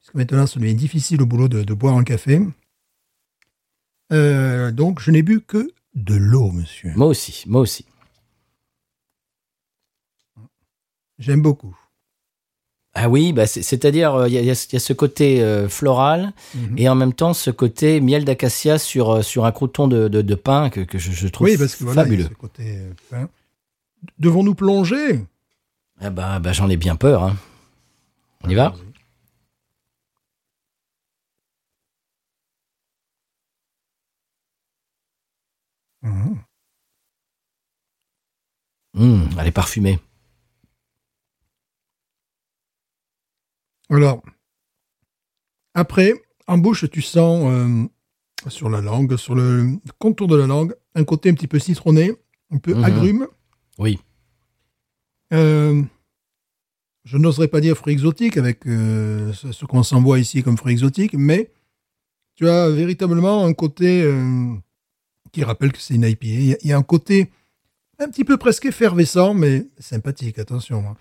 S2: parce que maintenant ça devient difficile au boulot de, de boire un café. Donc je n'ai bu que de l'eau, monsieur.
S1: Moi aussi, moi aussi.
S2: J'aime beaucoup.
S1: Ah oui, bah c'est- c'est-à-dire il y, a- il y a ce- côté euh, floral
S2: Mhm.
S1: et en même temps ce côté miel d'acacia sur euh, sur un crouton de, de, de pain que, que je, je trouve
S2: Oui, parce que voilà,
S1: fabuleux.
S2: ce côté euh. Devons-nous plonger?
S1: Ah bah, bah, j'en ai bien peur. Hein. On y va? Hum, Elle est parfumée.
S2: Alors, après, en bouche, tu sens euh, sur la langue, sur le contour de la langue, un côté un petit peu citronné, un peu
S1: Mhm.
S2: agrume.
S1: Oui.
S2: Euh, je n'oserais pas dire fruit exotique avec euh, ce, qu'on s'envoie ici comme fruit exotique, mais tu as véritablement un côté euh, qui rappelle que c'est une IPA. Il y, a, il y a un côté un petit peu presque effervescent, mais sympathique, attention.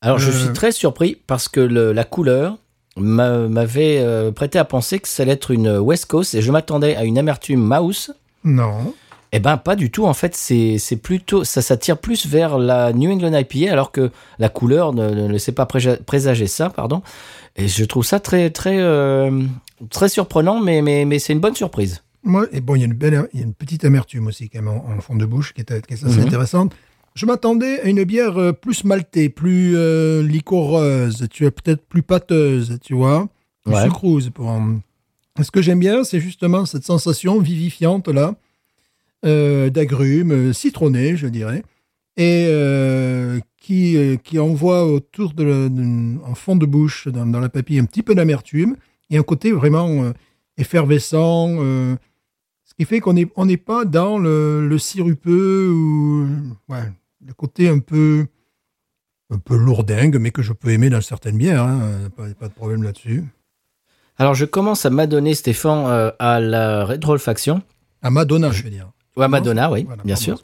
S1: Alors je
S2: Euh.
S1: suis très surpris parce que le- la couleur m'a- m'avait euh, prêté à penser que ça allait être une West Coast et je m'attendais à une amertume mouse.
S2: Non.
S1: Eh ben pas du tout. En fait, c'est plutôt ça s'attire plus vers la New England IPA alors que la couleur ne, ne laissait pas présager ça, pardon. Et je trouve ça très très euh, très surprenant, mais mais mais c'est une bonne surprise.
S2: Moi, et bon, il y a une belle, il y a une petite amertume aussi quand même en, en fond de bouche qui est, qui est assez
S1: Mhm.
S2: intéressante. Je m'attendais à une bière euh, plus maltée, plus euh, liquoreuse, tu es peut-être plus pâteuse, tu vois, plus
S1: Ouais.
S2: Pour en- Ce que j'aime bien, c'est justement cette sensation vivifiante là, euh, d'agrumes, euh, citronné, je dirais, et euh, qui, qui envoie autour de, la- de- en fond de bouche, dans, dans la papille, un petit peu d'amertume et un côté vraiment effervescent. ce qui fait qu'on n'est on n'est pas dans le, le sirupeux ou ouais, le côté un peu un peu lourdingue, mais que je peux aimer dans certaines bières. hein, pas, pas de problème là-dessus.
S1: Alors je commence à m'adonner, Stéphane, euh, à la rétroolfaction.
S2: À Madonna, je veux dire.
S1: Ouais, Madonna, oui,
S2: Voilà,
S1: bien
S2: pardon,
S1: sûr.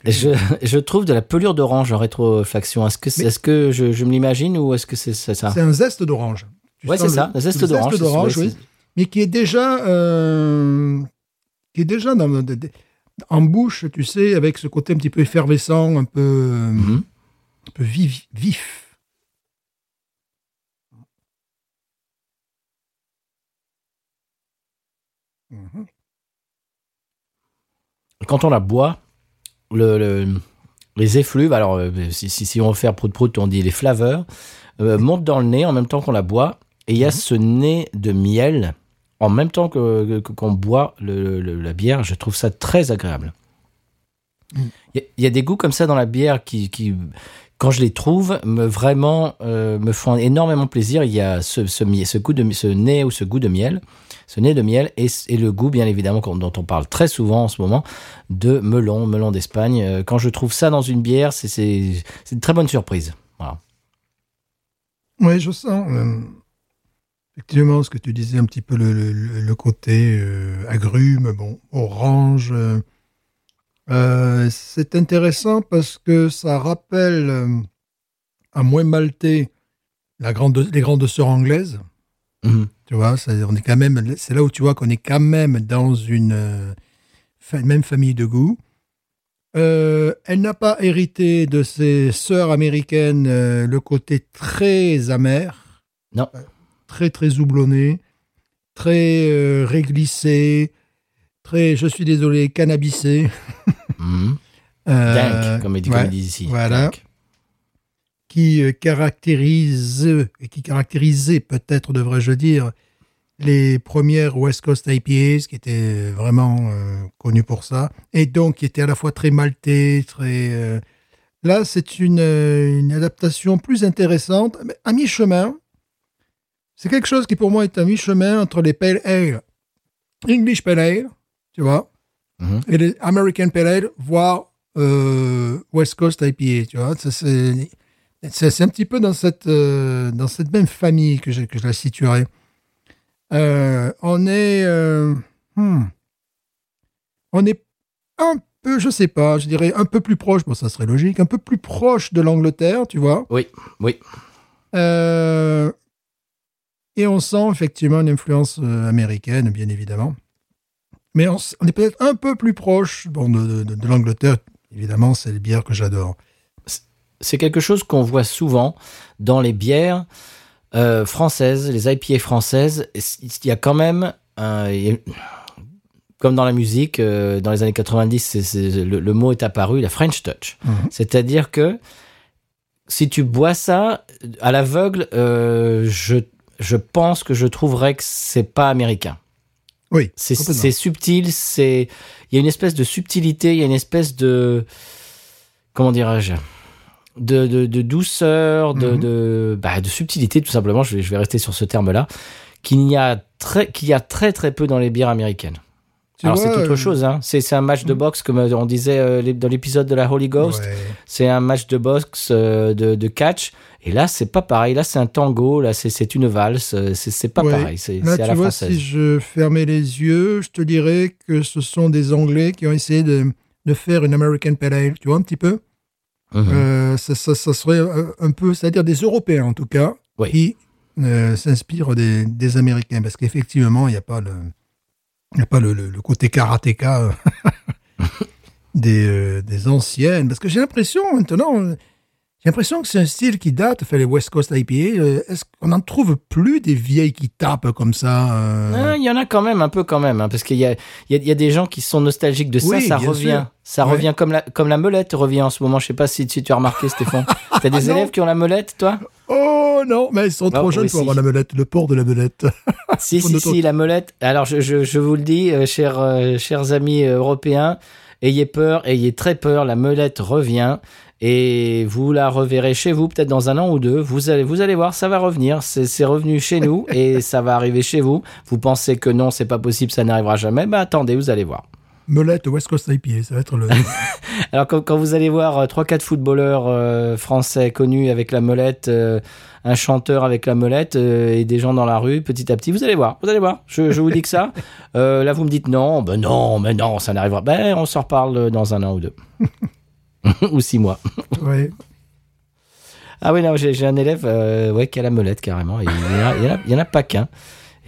S1: Je, trouve de la pelure d'orange en rétrofaction. Est-ce que, est-ce je, je me l'imagine ou est-ce que c'est c'est ça?
S2: C'est un zeste d'orange. Sens
S1: c'est ça,
S2: le-
S1: un zeste d'orange. c'est-
S2: d'orange, oui. mais qui est déjà euh, qui est déjà dans, en bouche, tu sais, avec ce côté un petit peu effervescent, un peu,
S1: Mhm.
S2: un peu vif. vif. Mhm.
S1: Quand on la boit, le, le- les effluves, alors euh, si, si, si on veut faire prout-prout, on dit les flaveurs, euh, montent dans le nez en même temps qu'on la boit. Et il y a ce nez de miel en même temps que qu'on boit le- le- la bière. Je trouve ça très agréable.
S2: Mm.
S1: Il y, a- il y a des goûts comme ça dans la bière qui, qui quand je les trouve, me vraiment euh, me font énormément plaisir. Il y a ce, ce, goût de ce nez ou ce goût de miel, ce nez de miel et, et le goût, bien évidemment, dont on parle très souvent en ce moment, de melon, melon d'Espagne. Euh, Quand je trouve ça dans une bière, c'est c'est c'est une très bonne surprise. Voilà.
S2: Oui, je sens euh, effectivement ce que tu disais, un petit peu le, le- le côté euh, agrume, bon, orange. euh, euh, c'est intéressant parce que ça rappelle euh, à moins maltais la grande, les grandes sœurs anglaises.
S1: Mhm.
S2: Tu vois, c'est, on est quand même, c'est là où tu vois qu'on est quand même dans une même famille de goût. Euh, elle n'a pas hérité de ses sœurs américaines euh, le côté très amer.
S1: Non.
S2: Très, très houblonné, très euh, réglissé, très, je suis désolé, cannabisé.
S1: Mhm.
S2: Euh,
S1: comme, ils-
S2: ouais,
S1: disent ici.
S2: voilà. Qui euh, caractérise, et qui caractérisait peut-être, devrais-je dire, les premières West Coast IPAs, qui étaient vraiment euh, connues pour ça, et donc qui étaient à la fois très maltais, très... euh, Là, c'est une, une adaptation plus intéressante, mais à mi-chemin. C'est quelque chose qui, pour moi, est à mi-chemin entre les Pale Ale, English Pale Ale, tu vois,
S1: Mhm.
S2: et les American Pale Ale, voire euh, West Coast IPA, tu vois. C'est, un petit peu dans cette, euh, dans cette même famille que je, que je la situerais. Euh, on est, euh, hmm, on est un peu, je sais pas, je dirais un peu plus proche, bon, ça serait logique, un peu plus proche de l'Angleterre, tu vois.
S1: Oui, oui.
S2: Euh, et on sent effectivement une influence euh, américaine, bien évidemment. Mais on, est peut-être un peu plus proche bon, de, de- de l'Angleterre. Évidemment, c'est les bières que j'adore.
S1: c'est quelque chose qu'on voit souvent dans les bières euh, françaises, les IPA françaises, il y a quand même, un- comme dans la musique, euh, dans les années 90, c'est- c'est- le, le mot est apparu, la French Touch.
S2: Mhm.
S1: C'est-à-dire que si tu bois ça à l'aveugle, euh, je, je pense que je trouverais que c'est pas américain.
S2: Oui,
S1: C'est subtil, c'est il y a une espèce de subtilité, il y a une espèce de comment dirais-je de, de, de douceur, de,
S2: Mhm.
S1: de, bah, de subtilité tout simplement. Je vais, je vais rester sur ce terme-là qu'il y a très qu'il y a très très peu dans les bières américaines.
S2: Tu
S1: Alors c'est autre
S2: euh,
S1: chose, hein. C'est un match de
S2: Mhm.
S1: boxe comme on disait euh, dans l'épisode de la Holy Ghost.
S2: ouais.
S1: C'est un match de boxe euh, de, de catch. Et là c'est pas pareil. Là c'est un tango. Là c'est une valse. euh, C'est pas
S2: Ouais.
S1: pareil. C'est à
S2: tu
S1: la
S2: vois,
S1: française.
S2: si je fermais les yeux, je te dirais que ce sont des Anglais qui ont essayé de, de faire une American Pale Ale, tu vois, un petit peu.
S1: Mhm.
S2: Euh, ça, ça, ça serait un, un peu, c'est-à-dire des Européens en tout cas,
S1: Oui.
S2: qui euh, s'inspirent des, des Américains. Parce qu'effectivement, il n'y a pas le, y a pas le, le- le côté karatéka euh, des, euh, des anciennes. Parce que j'ai l'impression maintenant, euh, l'impression que c'est un style qui date, fait les West Coast IPA. euh, Est-ce qu'on n'en trouve plus des vieilles qui tapent comme ça euh,
S1: Ah, Il y en a quand même, un peu quand même, hein, parce qu'il y a, il y, a, il y a des gens qui sont nostalgiques de ça,
S2: Oui,
S1: ça revient.
S2: sûr.
S1: Ça
S2: Ouais.
S1: revient comme la, comme la melette revient en ce moment. Je sais pas si, si tu as remarqué, Stéphane. T'as des
S2: Ah,
S1: élèves qui ont la melette, toi?
S2: Oh non, mais ils sont
S1: Ah,
S2: trop jeunes pour
S1: si.
S2: avoir la melette, le port de la melette.
S1: Si, si, si, la melette. Alors, je, je, je vous le dis, euh, chers, chers amis européens, ayez peur, ayez très peur, la melette revient. Et vous la reverrez chez vous peut-être dans un an ou deux. Vous allez, vous allez voir, ça va revenir. C'est revenu chez nous et ça va arriver chez vous. Vous pensez que non, c'est pas possible, ça n'arrivera jamais. Bah attendez, vous allez voir.
S2: melette West Coast IPA, ça va être le.
S1: Alors quand, quand vous allez voir euh, trois quatre footballeurs euh, français connus avec la molette, euh, un chanteur avec la molette euh, et des gens dans la rue, petit à petit, vous allez voir, vous allez voir. Je, je vous dis que ça. Là vous me dites non, ben non, mais non, ça n'arrivera. Ben on s'en reparle dans un an ou deux. ou six mois.
S2: ouais.
S1: Ah oui non, j'ai un élève euh, ouais qui a la molette carrément. Il y en a, en pas qu'un.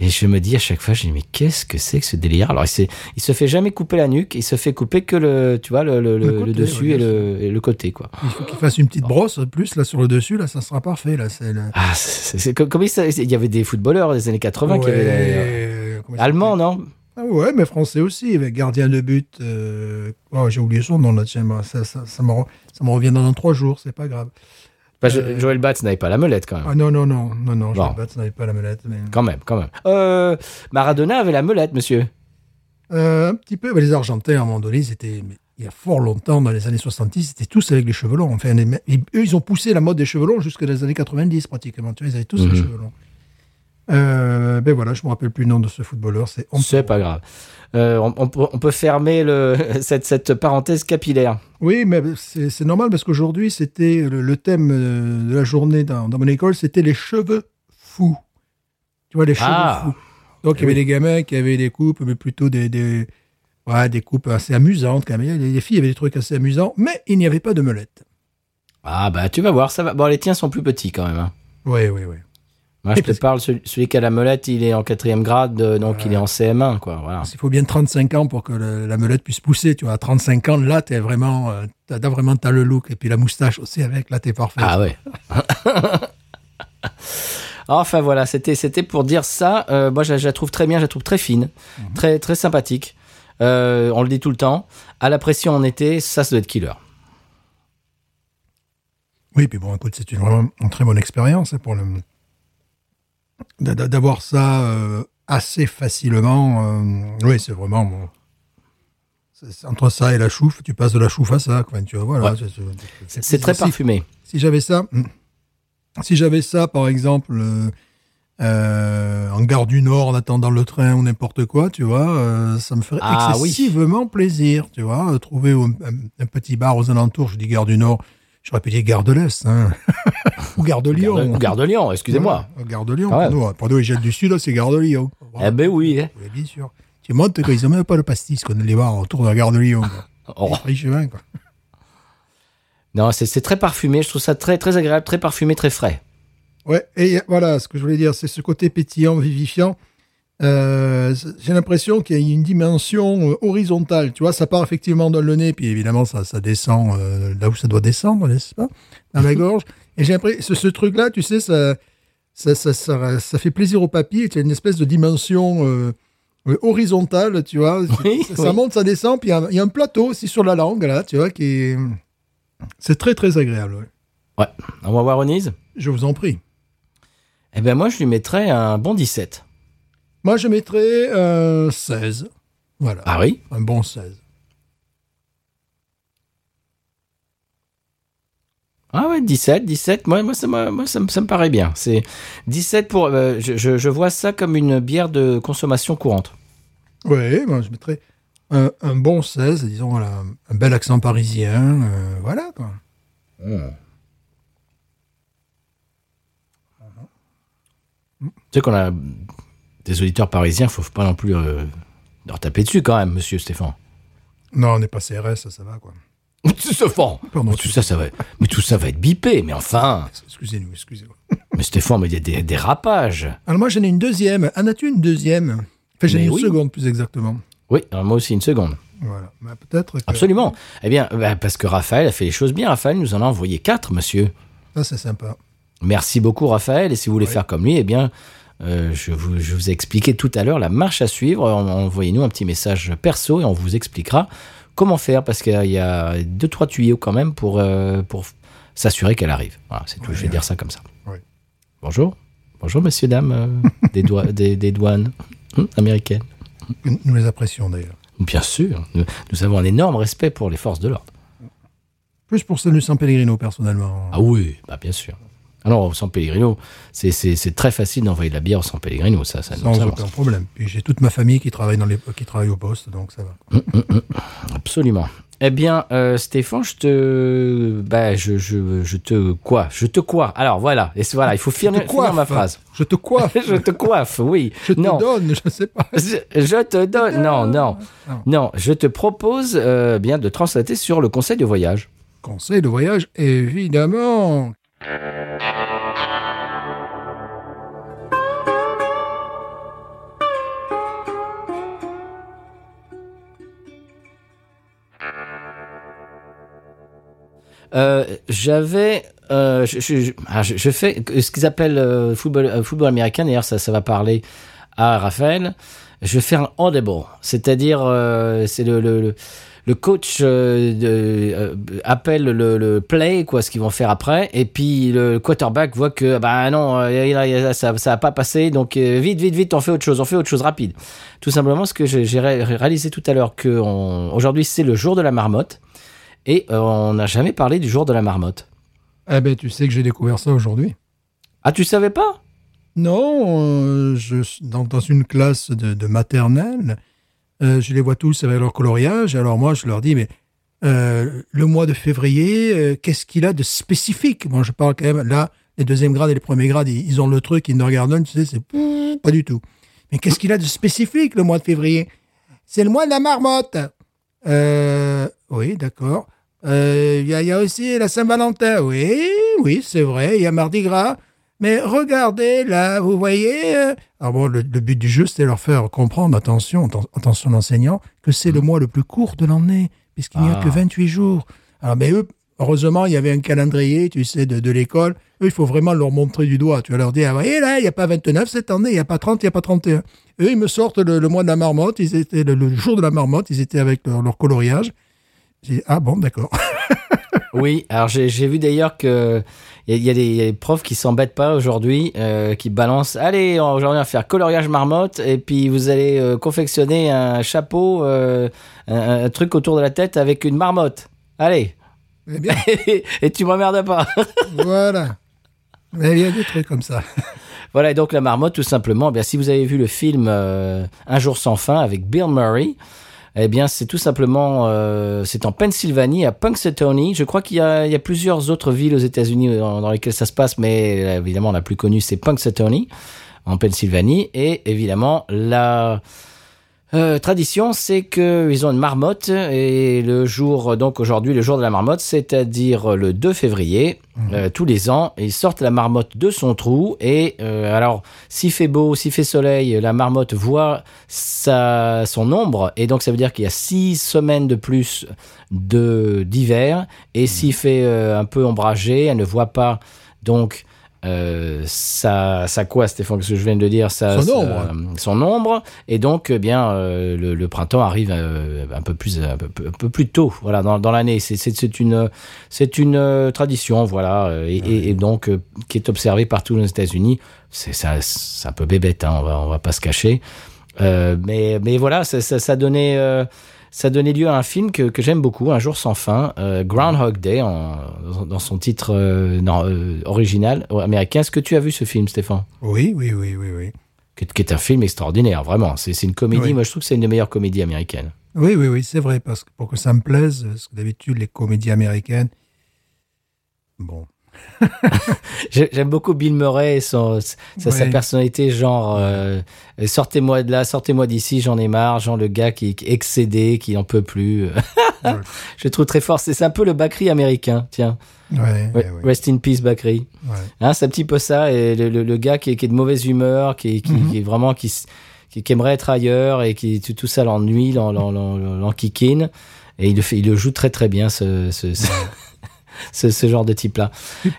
S1: Et je me dis à chaque fois, je dis mais qu'est-ce que c'est que ce délire? Alors il, il se fait jamais couper la nuque, il se fait couper que le, tu vois, le, le,
S2: Le
S1: le-
S2: côté,
S1: le dessus
S2: ouais,
S1: et, le, et le côté quoi.
S2: Il faut qu'il fasse une petite brosse plus là sur le dessus, là, ça sera parfait. Là, c'est.
S1: Ah, c'est, c'est- comme, comme il, y avait des footballeurs des années 80 qui avaient
S2: Ouais, il
S1: allemand, non?
S2: Ah ouais, mais français aussi, avec gardien de but. euh, oh, j'ai oublié son nom là, tiens, bah, ça, ça, ça, me ça me revient dans trois jours, c'est pas grave.
S1: Jo-
S2: Euh,
S1: Joël Batz n'avait pas la molette quand même.
S2: Ah non, non, non, non,
S1: Bon.
S2: ne n'avait pas la melette. Mais...
S1: Quand même, quand même. Euh, Maradona avait la molette, monsieur.
S2: Euh, un petit peu, mais les Argentins, à un moment donné, c'était il y a fort longtemps, dans les années 70, c'était tous avec les cheveux longs. Enfin, les eux, ils ont poussé la mode des cheveux longs jusqu'à les années 90, pratiquement. Tu vois, ils avaient tous
S1: Mhm.
S2: les cheveux longs. Euh, ben voilà, je me rappelle plus le nom de ce footballeur. C'est
S1: C'est pas grave. Euh, on, on peut, on peut fermer le, cette, cette parenthèse capillaire.
S2: Oui, mais c'est normal parce qu'aujourd'hui, c'était le, le thème euh, de la journée dans, dans mon école, c'était les cheveux fous. Tu vois, les cheveux
S1: Ah.
S2: fous. Donc, il y avait des gamins qui avaient des coupes, mais plutôt des, des, ouais, des coupes assez amusantes quand même. Les, les filles avaient des trucs assez amusants, mais il n'y avait pas de melette.
S1: Ah bah tu vas voir, ça va. Bon, les tiens sont plus petits quand même. hein.
S2: Oui, oui, oui.
S1: Moi, je te parle, celui, celui qui a la molette, il est en quatrième grade, euh, donc il est en CM1, quoi. Voilà.
S2: Qu'il faut bien 35 ans pour que le- la melette puisse pousser. Tu vois, à 35 ans, là, t'es vraiment, euh, t'as vraiment t'as le look. Et puis la moustache aussi avec, là, t'es parfait.
S1: Ah ouais. enfin voilà, c'était c'était pour dire ça. Euh, moi, je, la- je la trouve très bien, je la trouve très fine,
S2: Mhm.
S1: très très sympathique. Euh, on le dit tout le temps. À la pression en été, ça, ça doit être killer.
S2: Oui, puis bon, écoute, c'est une, vraiment une très bonne expérience hein, pour le d'avoir ça euh, assez facilement. euh, oui, c'est vraiment bon. Entre ça et la chouffe, tu passes de la chouffe à ça. Quoi, tu vois, voilà.
S1: Ouais.
S2: c'est-
S1: très
S2: si-
S1: parfumé.
S2: Si j'avais ça, hmm, si j'avais ça, par exemple, euh, en gare du Nord, en attendant le train ou n'importe quoi, tu vois, ça me ferait
S1: Ah oui.
S2: excessivement plaisir, tu vois, trouver un, un- un petit bar aux alentours. Je dis gare du Nord, j'aurais pu dire gare de l'Est, hein. ou gare de Lyon.
S1: Garde, Garde de Lyon, excusez-moi.
S2: Ouais, Gare de Lyon.
S1: Ah ouais.
S2: Pour nous, les jeunes du Sud, c'est gare de Lyon.
S1: Eh ben oui. hein.
S2: Oui, bien sûr. Tu montes, quoi, ils n'ont même pas le pastis qu'on allait voir autour de la gare de Lyon. quoi.
S1: Oh.
S2: Les chemins, quoi.
S1: Non, c'est c'est très parfumé. Je trouve ça très très agréable, très parfumé, très frais.
S2: Ouais, et voilà, ce que je voulais dire, c'est ce côté pétillant, vivifiant. Euh, J'ai l'impression qu'il y a une dimension euh, horizontale. Tu vois, ça part effectivement dans le nez, puis évidemment, ça, ça descend euh, là où ça doit descendre, n'est-ce pas? Dans la gorge. Et j'ai l'impression, ce, ce truc-là, tu sais, ça, ça, ça, ça, ça fait plaisir au papy. Tu as une espèce de dimension euh, horizontale, tu vois.
S1: Oui,
S2: ça,
S1: oui.
S2: monte, ça descend, puis il y a- il y, a un plateau aussi sur la langue, là, tu vois, qui est... C'est très, très agréable. ouais.
S1: Ouais. On va voir Onise?
S2: Je vous en prie.
S1: Eh ben moi, je lui mettrais un bon 17.
S2: Moi, je mettrais un 16. Voilà.
S1: Ah oui?
S2: Un bon 16.
S1: Ah ouais, 17, 17, moi, moi, ça, me- moi ça, me- ça me paraît bien. C'est 17 pour... euh, je, je- je vois ça comme une bière de consommation courante.
S2: Oui, moi, je mettrais un, un bon 16, disons, voilà, un bel accent parisien. euh, voilà, quoi.
S1: Tu sais qu'on a des auditeurs parisiens, faut pas non plus euh, leur taper dessus quand même, monsieur Stéphane.
S2: Non, on n'est pas CRS, ça, ça va, quoi.
S1: Stéphane
S2: Pardon,
S1: Mais tout ça, ça va, mais tout ça va être bipé, mais enfin
S2: Excusez-nous, excusez-moi.
S1: Mais Stéphane, mais il y a des dérapages
S2: Alors, moi, j'en ai une deuxième. En as-tu une deuxième? Enfin, j'en ai une
S1: oui.
S2: seconde, plus exactement.
S1: Oui, alors moi aussi, une seconde.
S2: Voilà. Bah, Peut-être que...
S1: Absolument. Eh bien, bah, parce que Raphaël a fait les choses bien. Raphaël nous en a envoyé quatre, monsieur.
S2: Ça, c'est sympa.
S1: Merci beaucoup, Raphaël. Et si vous voulez faire comme lui, eh bien, euh, je, vous, je vous ai expliqué tout à l'heure la marche à suivre. En- Envoyez-nous un petit message perso et on vous expliquera comment faire parce qu'il y a deux, trois tuyaux quand même pour, euh, pour s'assurer qu'elle arrive. Voilà, c'est tout. je vais dire ça comme ça.
S2: Oui.
S1: Bonjour. Bonjour, messieurs, dames euh, des, doi- des, des douanes hum, américaines.
S2: Nous les apprécions, d'ailleurs.
S1: Bien sûr. Nous, nous avons un énorme respect pour les forces de l'ordre.
S2: Plus pour celle du San Pellegrino, personnellement.
S1: Ah oui, bah bien sûr. Alors, au San Pellegrino, c'est- très facile d'envoyer de la bière au San Pellegrino, ça, ça,
S2: Sans aucun problème. J'ai toute ma famille qui travaille, dans les, qui travaille au poste, donc ça va.
S1: absolument. Eh bien, euh, Stéphane, je te, bah, je, je, je te quoi, je te quoi. Alors voilà, et voilà, il faut finir, finir ma phrase.
S2: Je te coiffe.
S1: je te coiffe, oui.
S2: Je te
S1: non,
S2: donne, je sais pas.
S1: je, je te donne. Non, non,
S2: Non.
S1: non. Je te propose euh, bien de translater sur le conseil de voyage.
S2: Conseil de voyage, évidemment.
S1: Euh, j'avais, euh, ah, je- fais ce qu'ils appellent euh, football, américain. D'ailleurs, ça, ça va parler à Raphaël. Je faire un audible, c'est-à-dire c'est le, le coach euh, de- euh, appelle le, le play, quoi, ce qu'ils vont faire après, et puis le quarterback voit que bah non, euh, ça, ça a pas passé, donc euh, vite, vite, vite, on fait autre chose, on fait autre chose rapide. Tout simplement, ce que j'ai j'ai ré- réalisé tout à l'heure que on- aujourd'hui c'est le jour de la marmotte. Et euh, on n'a jamais parlé du jour de la marmotte.
S2: Eh ben, tu sais que j'ai découvert ça aujourd'hui.
S1: Ah, tu savais pas?
S2: Non, euh, je, dans, dans une classe de, de maternelle, euh, je les vois tous avec leur coloriage. Alors moi, je leur dis, mais euh, le mois de février, euh, qu'est-ce qu'il a de spécifique? Moi, je parle quand même, là, les deuxièmes grades et les premiers grades, ils, ils ont le truc, kindergarten, tu sais, c'est pas du tout. Mais qu'est-ce qu'il a de spécifique, le mois de février? C'est le mois de la marmotte. Oui, d'accord. Il y, a- il y a aussi la Saint-Valentin. Oui, oui, c'est vrai. Il y a Mardi Gras. Mais regardez, là, vous voyez. euh, Alors bon, le, le but du jeu, c'était leur faire comprendre, attention, atten- attention l'enseignant, que c'est le mois le plus court de l'année, puisqu'il n'y a
S1: Ah.
S2: que 28 jours. Alors, mais eux, heureusement, il y avait un calendrier, tu sais, de, de l'école. Eux, il faut vraiment leur montrer du doigt. Tu vas leur dire, ah, voyez là, il n'y a pas 29 cette année, il n'y a pas 30, il n'y a pas 31. Eux, ils me sortent le, le mois de la marmotte, ils étaient le, le jour de la marmotte, ils étaient avec leur, leur coloriage. J'ai dit, ah bon, d'accord.
S1: Oui, alors j'ai vu d'ailleurs que il y, a- il y a des profs qui s'embêtent pas aujourd'hui, euh, qui balancent. Allez, aujourd'hui on va faire coloriage marmotte et puis vous allez euh, confectionner un chapeau, euh, un, un truc autour de la tête avec une marmotte. Allez,
S2: Eh bien,
S1: et tu m'emmerdes pas.
S2: voilà. Mais il y a des trucs comme ça.
S1: Voilà, et donc la marmotte, tout simplement, eh bien, si vous avez vu le film Un jour sans fin avec Bill Murray, eh bien, c'est tout simplement, euh, c'est en Pennsylvanie, à Punxsutawney. Je crois qu'il y a, plusieurs autres villes aux États-Unis dans, dans lesquelles ça se passe, mais euh, évidemment, la plus connue, c'est Punxsutawney, en Pennsylvanie. Et évidemment, la euh, tradition, c'est qu'ils ont une marmotte, et le jour, donc aujourd'hui, le jour de la marmotte, c'est-à-dire le 2 février, euh, tous les ans, ils sortent la marmotte de son trou, et euh, alors, s'il fait beau, s'il fait soleil, la marmotte voit sa, son ombre, et donc ça veut dire qu'il y a six semaines de plus de d'hiver, et s'il fait euh, un peu ombragé, elle ne voit pas donc euh, ça, ça quoi, Stéphane, ce que je viens de dire, ça,
S2: Son
S1: ça-
S2: ombre.
S1: euh, son ombre, et donc, eh bien, euh, le, le printemps arrive euh, un peu plus, un peu, un peu plus tôt, voilà, dans, dans l'année. C'est, une, c'est une euh, tradition, voilà, euh, et, et- et donc euh, qui est observée partout aux États-Unis. C'est, un peu bébête, hein, on va, on va pas se cacher. Euh, mais, mais voilà, ça, ça, ça donnait. Ça donnait lieu à un film que, que j'aime beaucoup, Un jour sans fin, euh, Groundhog Day, en, dans son titre euh, non, euh, original américain. Est-ce que tu as vu ce film, Stéphane?
S2: Oui, oui, oui, oui, oui.
S1: qui, est- qui est un film extraordinaire, vraiment. C'est une comédie,
S2: Oui.
S1: moi je trouve que c'est une des meilleures comédies américaines.
S2: Oui, oui, oui, c'est vrai, parce que pour que ça me plaise, parce que d'habitude, les comédies américaines, bon,
S1: J'aime beaucoup Bill Murray et son, sa, personnalité, genre euh, sortez-moi de là, sortez-moi d'ici, j'en ai marre, genre le gars qui, est excédé, qui en peut plus.
S2: Ouais.
S1: je le trouve très fort. C'est un peu le Bakri américain, tiens.
S2: ouais,
S1: Rest in peace Bakri. Hein, c'est un petit peu ça, et le, le- le gars qui est, qui est de mauvaise humeur, qui, qui,
S2: Mhm.
S1: qui est vraiment qui, aimerait être ailleurs et qui tout, tout ça l'ennuie, l'en- l'en- l'en- l'enquiquine, et il le fait, il le joue très très bien ce ce, ce, ce- ce genre de type là.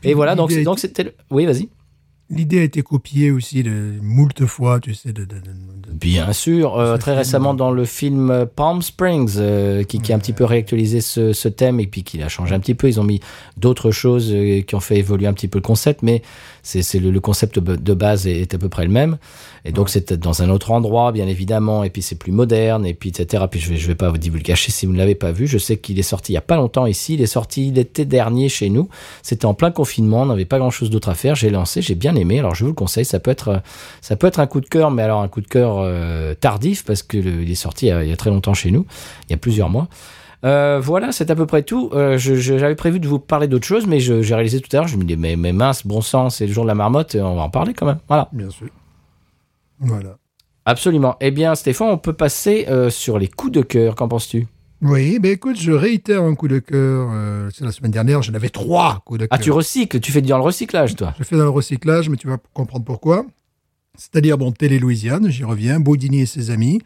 S1: Et voilà donc c'était oui vas-y.
S2: L'idée a été copiée aussi de moult fois, tu sais, de, de, de- de-
S1: Bien sûr, euh, très
S2: film,
S1: récemment dans le film euh, Palm Springs, euh, qui, qui a un petit peu réactualisé ce, ce thème et puis qui l'a changé un petit peu. Ils ont mis d'autres choses euh, qui ont fait évoluer un petit peu le concept, mais c'est le, le concept de de base est, est à peu près le même. Et donc c'est dans un autre endroit, bien évidemment, et puis c'est plus moderne, et puis etc. Puis je vais je vais pas vous divulgacher si vous ne l'avez pas vu. Je sais qu'il est sorti il y a pas longtemps ici. Il est sorti l'été dernier chez nous. C'était en plein confinement, on n'avait pas grand chose d'autre à faire. J'ai lancé, j'ai bien aimé. Alors je vous le conseille, ça peut être ça peut être un coup de cœur, mais alors un coup de cœur euh, tardif parce que le- il est sorti il y, a, il y a très longtemps chez nous, il y a plusieurs mois. Euh, voilà, c'est à peu près tout. Euh, J'avais prévu de vous parler d'autre chose, mais j'ai réalisé tout à l'heure, je me dis mais, mais mince, bon sang, c'est le jour de la marmotte, on va en parler quand même. Voilà,
S2: Bien sûr. Voilà.
S1: absolument. Eh bien, Stéphane, on peut passer euh, sur les coups de cœur. Qu'en penses-tu?
S2: Oui, ben écoute, je réitère un coup de cœur. euh, c'est la semaine dernière, j'en avais trois coups de cœur.
S1: Ah, tu recycles, tu fais dans le recyclage, toi.
S2: Je fais dans le recyclage, mais tu vas comprendre pourquoi. C'est-à-dire, bon, Télé Louisiane, j'y reviens, Boudini et ses amis.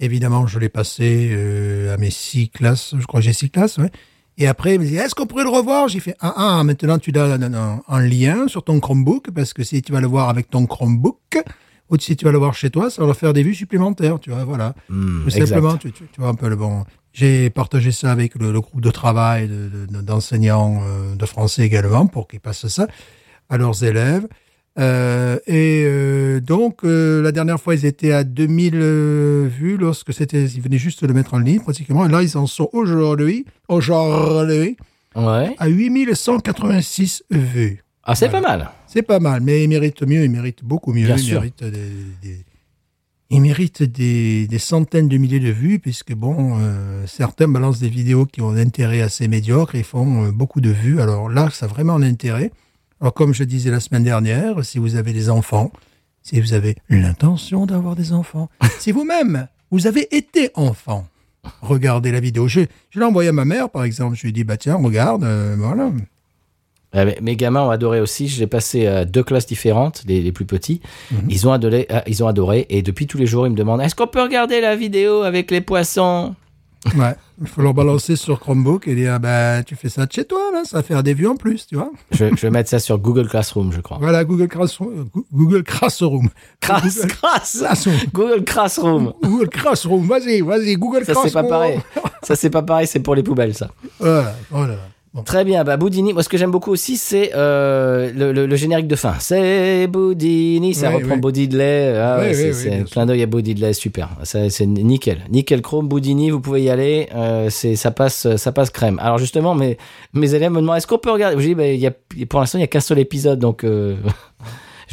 S2: Évidemment, je l'ai passé euh, à mes six classes, je crois que j'ai six classes, ouais. Et après, il me dit, est-ce qu'on pourrait le revoir? J'ai fait, ah, ah, maintenant tu l'as en, en- en lien sur ton Chromebook, parce que si tu vas le voir avec ton Chromebook, ou si tu vas le voir chez toi, ça va leur faire des vues supplémentaires, tu vois, voilà.
S1: Hmm,
S2: Tout
S1: exact.
S2: simplement, tu, tu- tu vois un peu le bon. J'ai partagé ça avec le, le groupe de travail de- de- de- d'enseignants euh, de français également pour qu'ils passent ça à leurs élèves. Euh, et euh, donc, euh, la dernière fois, ils étaient à 2000 euh, vues lorsque c'était, ils venaient juste de le mettre en ligne pratiquement. Et là, ils en sont aujourd'hui, aujourd'hui,
S1: Ouais.
S2: à 8186 vues.
S1: Ah, c'est
S2: Voilà.
S1: pas mal.
S2: C'est pas mal, mais ils méritent mieux, ils méritent beaucoup mieux.
S1: Bien sûr.
S2: méritent des, des- ils méritent des, des centaines de milliers de vues, puisque bon, euh, certains balancent des vidéos qui ont un intérêt assez médiocre et font euh, beaucoup de vues. Alors là, ça a vraiment un intérêt. Alors comme je disais la semaine dernière, si vous avez des enfants, si vous avez l'intention d'avoir des enfants, si vous-même, vous avez été enfant, regardez la vidéo. Je, je l'ai envoyé à ma mère, par exemple. Je lui ai dit, bah tiens, regarde, euh, voilà.
S1: Euh, Mes gamins ont adoré aussi. J'ai passé à deux classes différentes, les, les plus petits.
S2: Mhm.
S1: Ils ont adoré, euh, ils ont adoré. Et depuis tous les jours, ils me demandent Est-ce qu'on peut regarder la vidéo avec les poissons?
S2: Ouais, il faut leur balancer sur Chromebook et dire bah tu fais ça de chez toi là, ça va faire des vues en plus, tu vois.
S1: je, je vais mettre ça sur Google Classroom, je crois.
S2: Voilà Google Classroom, euh, Google Classroom,
S1: Crass,
S2: Google Classroom,
S1: Google Classroom.
S2: Google Classroom, vas-y, vas-y Google
S1: Ça,
S2: Classroom.
S1: c'est pas pareil. Ça, c'est pas pareil, c'est pour les poubelles, ça.
S2: Voilà, voilà. Bon.
S1: Très bien, bah Boudini, moi ce que j'aime beaucoup aussi, c'est euh, le, le- le générique de fin. C'est Boudini, ça
S2: Oui,
S1: reprend
S2: oui.
S1: Bodidley. Ah
S2: Oui,
S1: ouais, c'est clin d'œil à Bodidley, super. C'est nickel. Nickel chrome, Boudini, vous pouvez y aller. euh, c'est ça passe ça passe crème. Alors justement, mes, mes élèves me demandent est-ce qu'on peut regarder? Je dis, bah, y a, pour l'instant, il n'y a qu'un seul épisode, donc euh,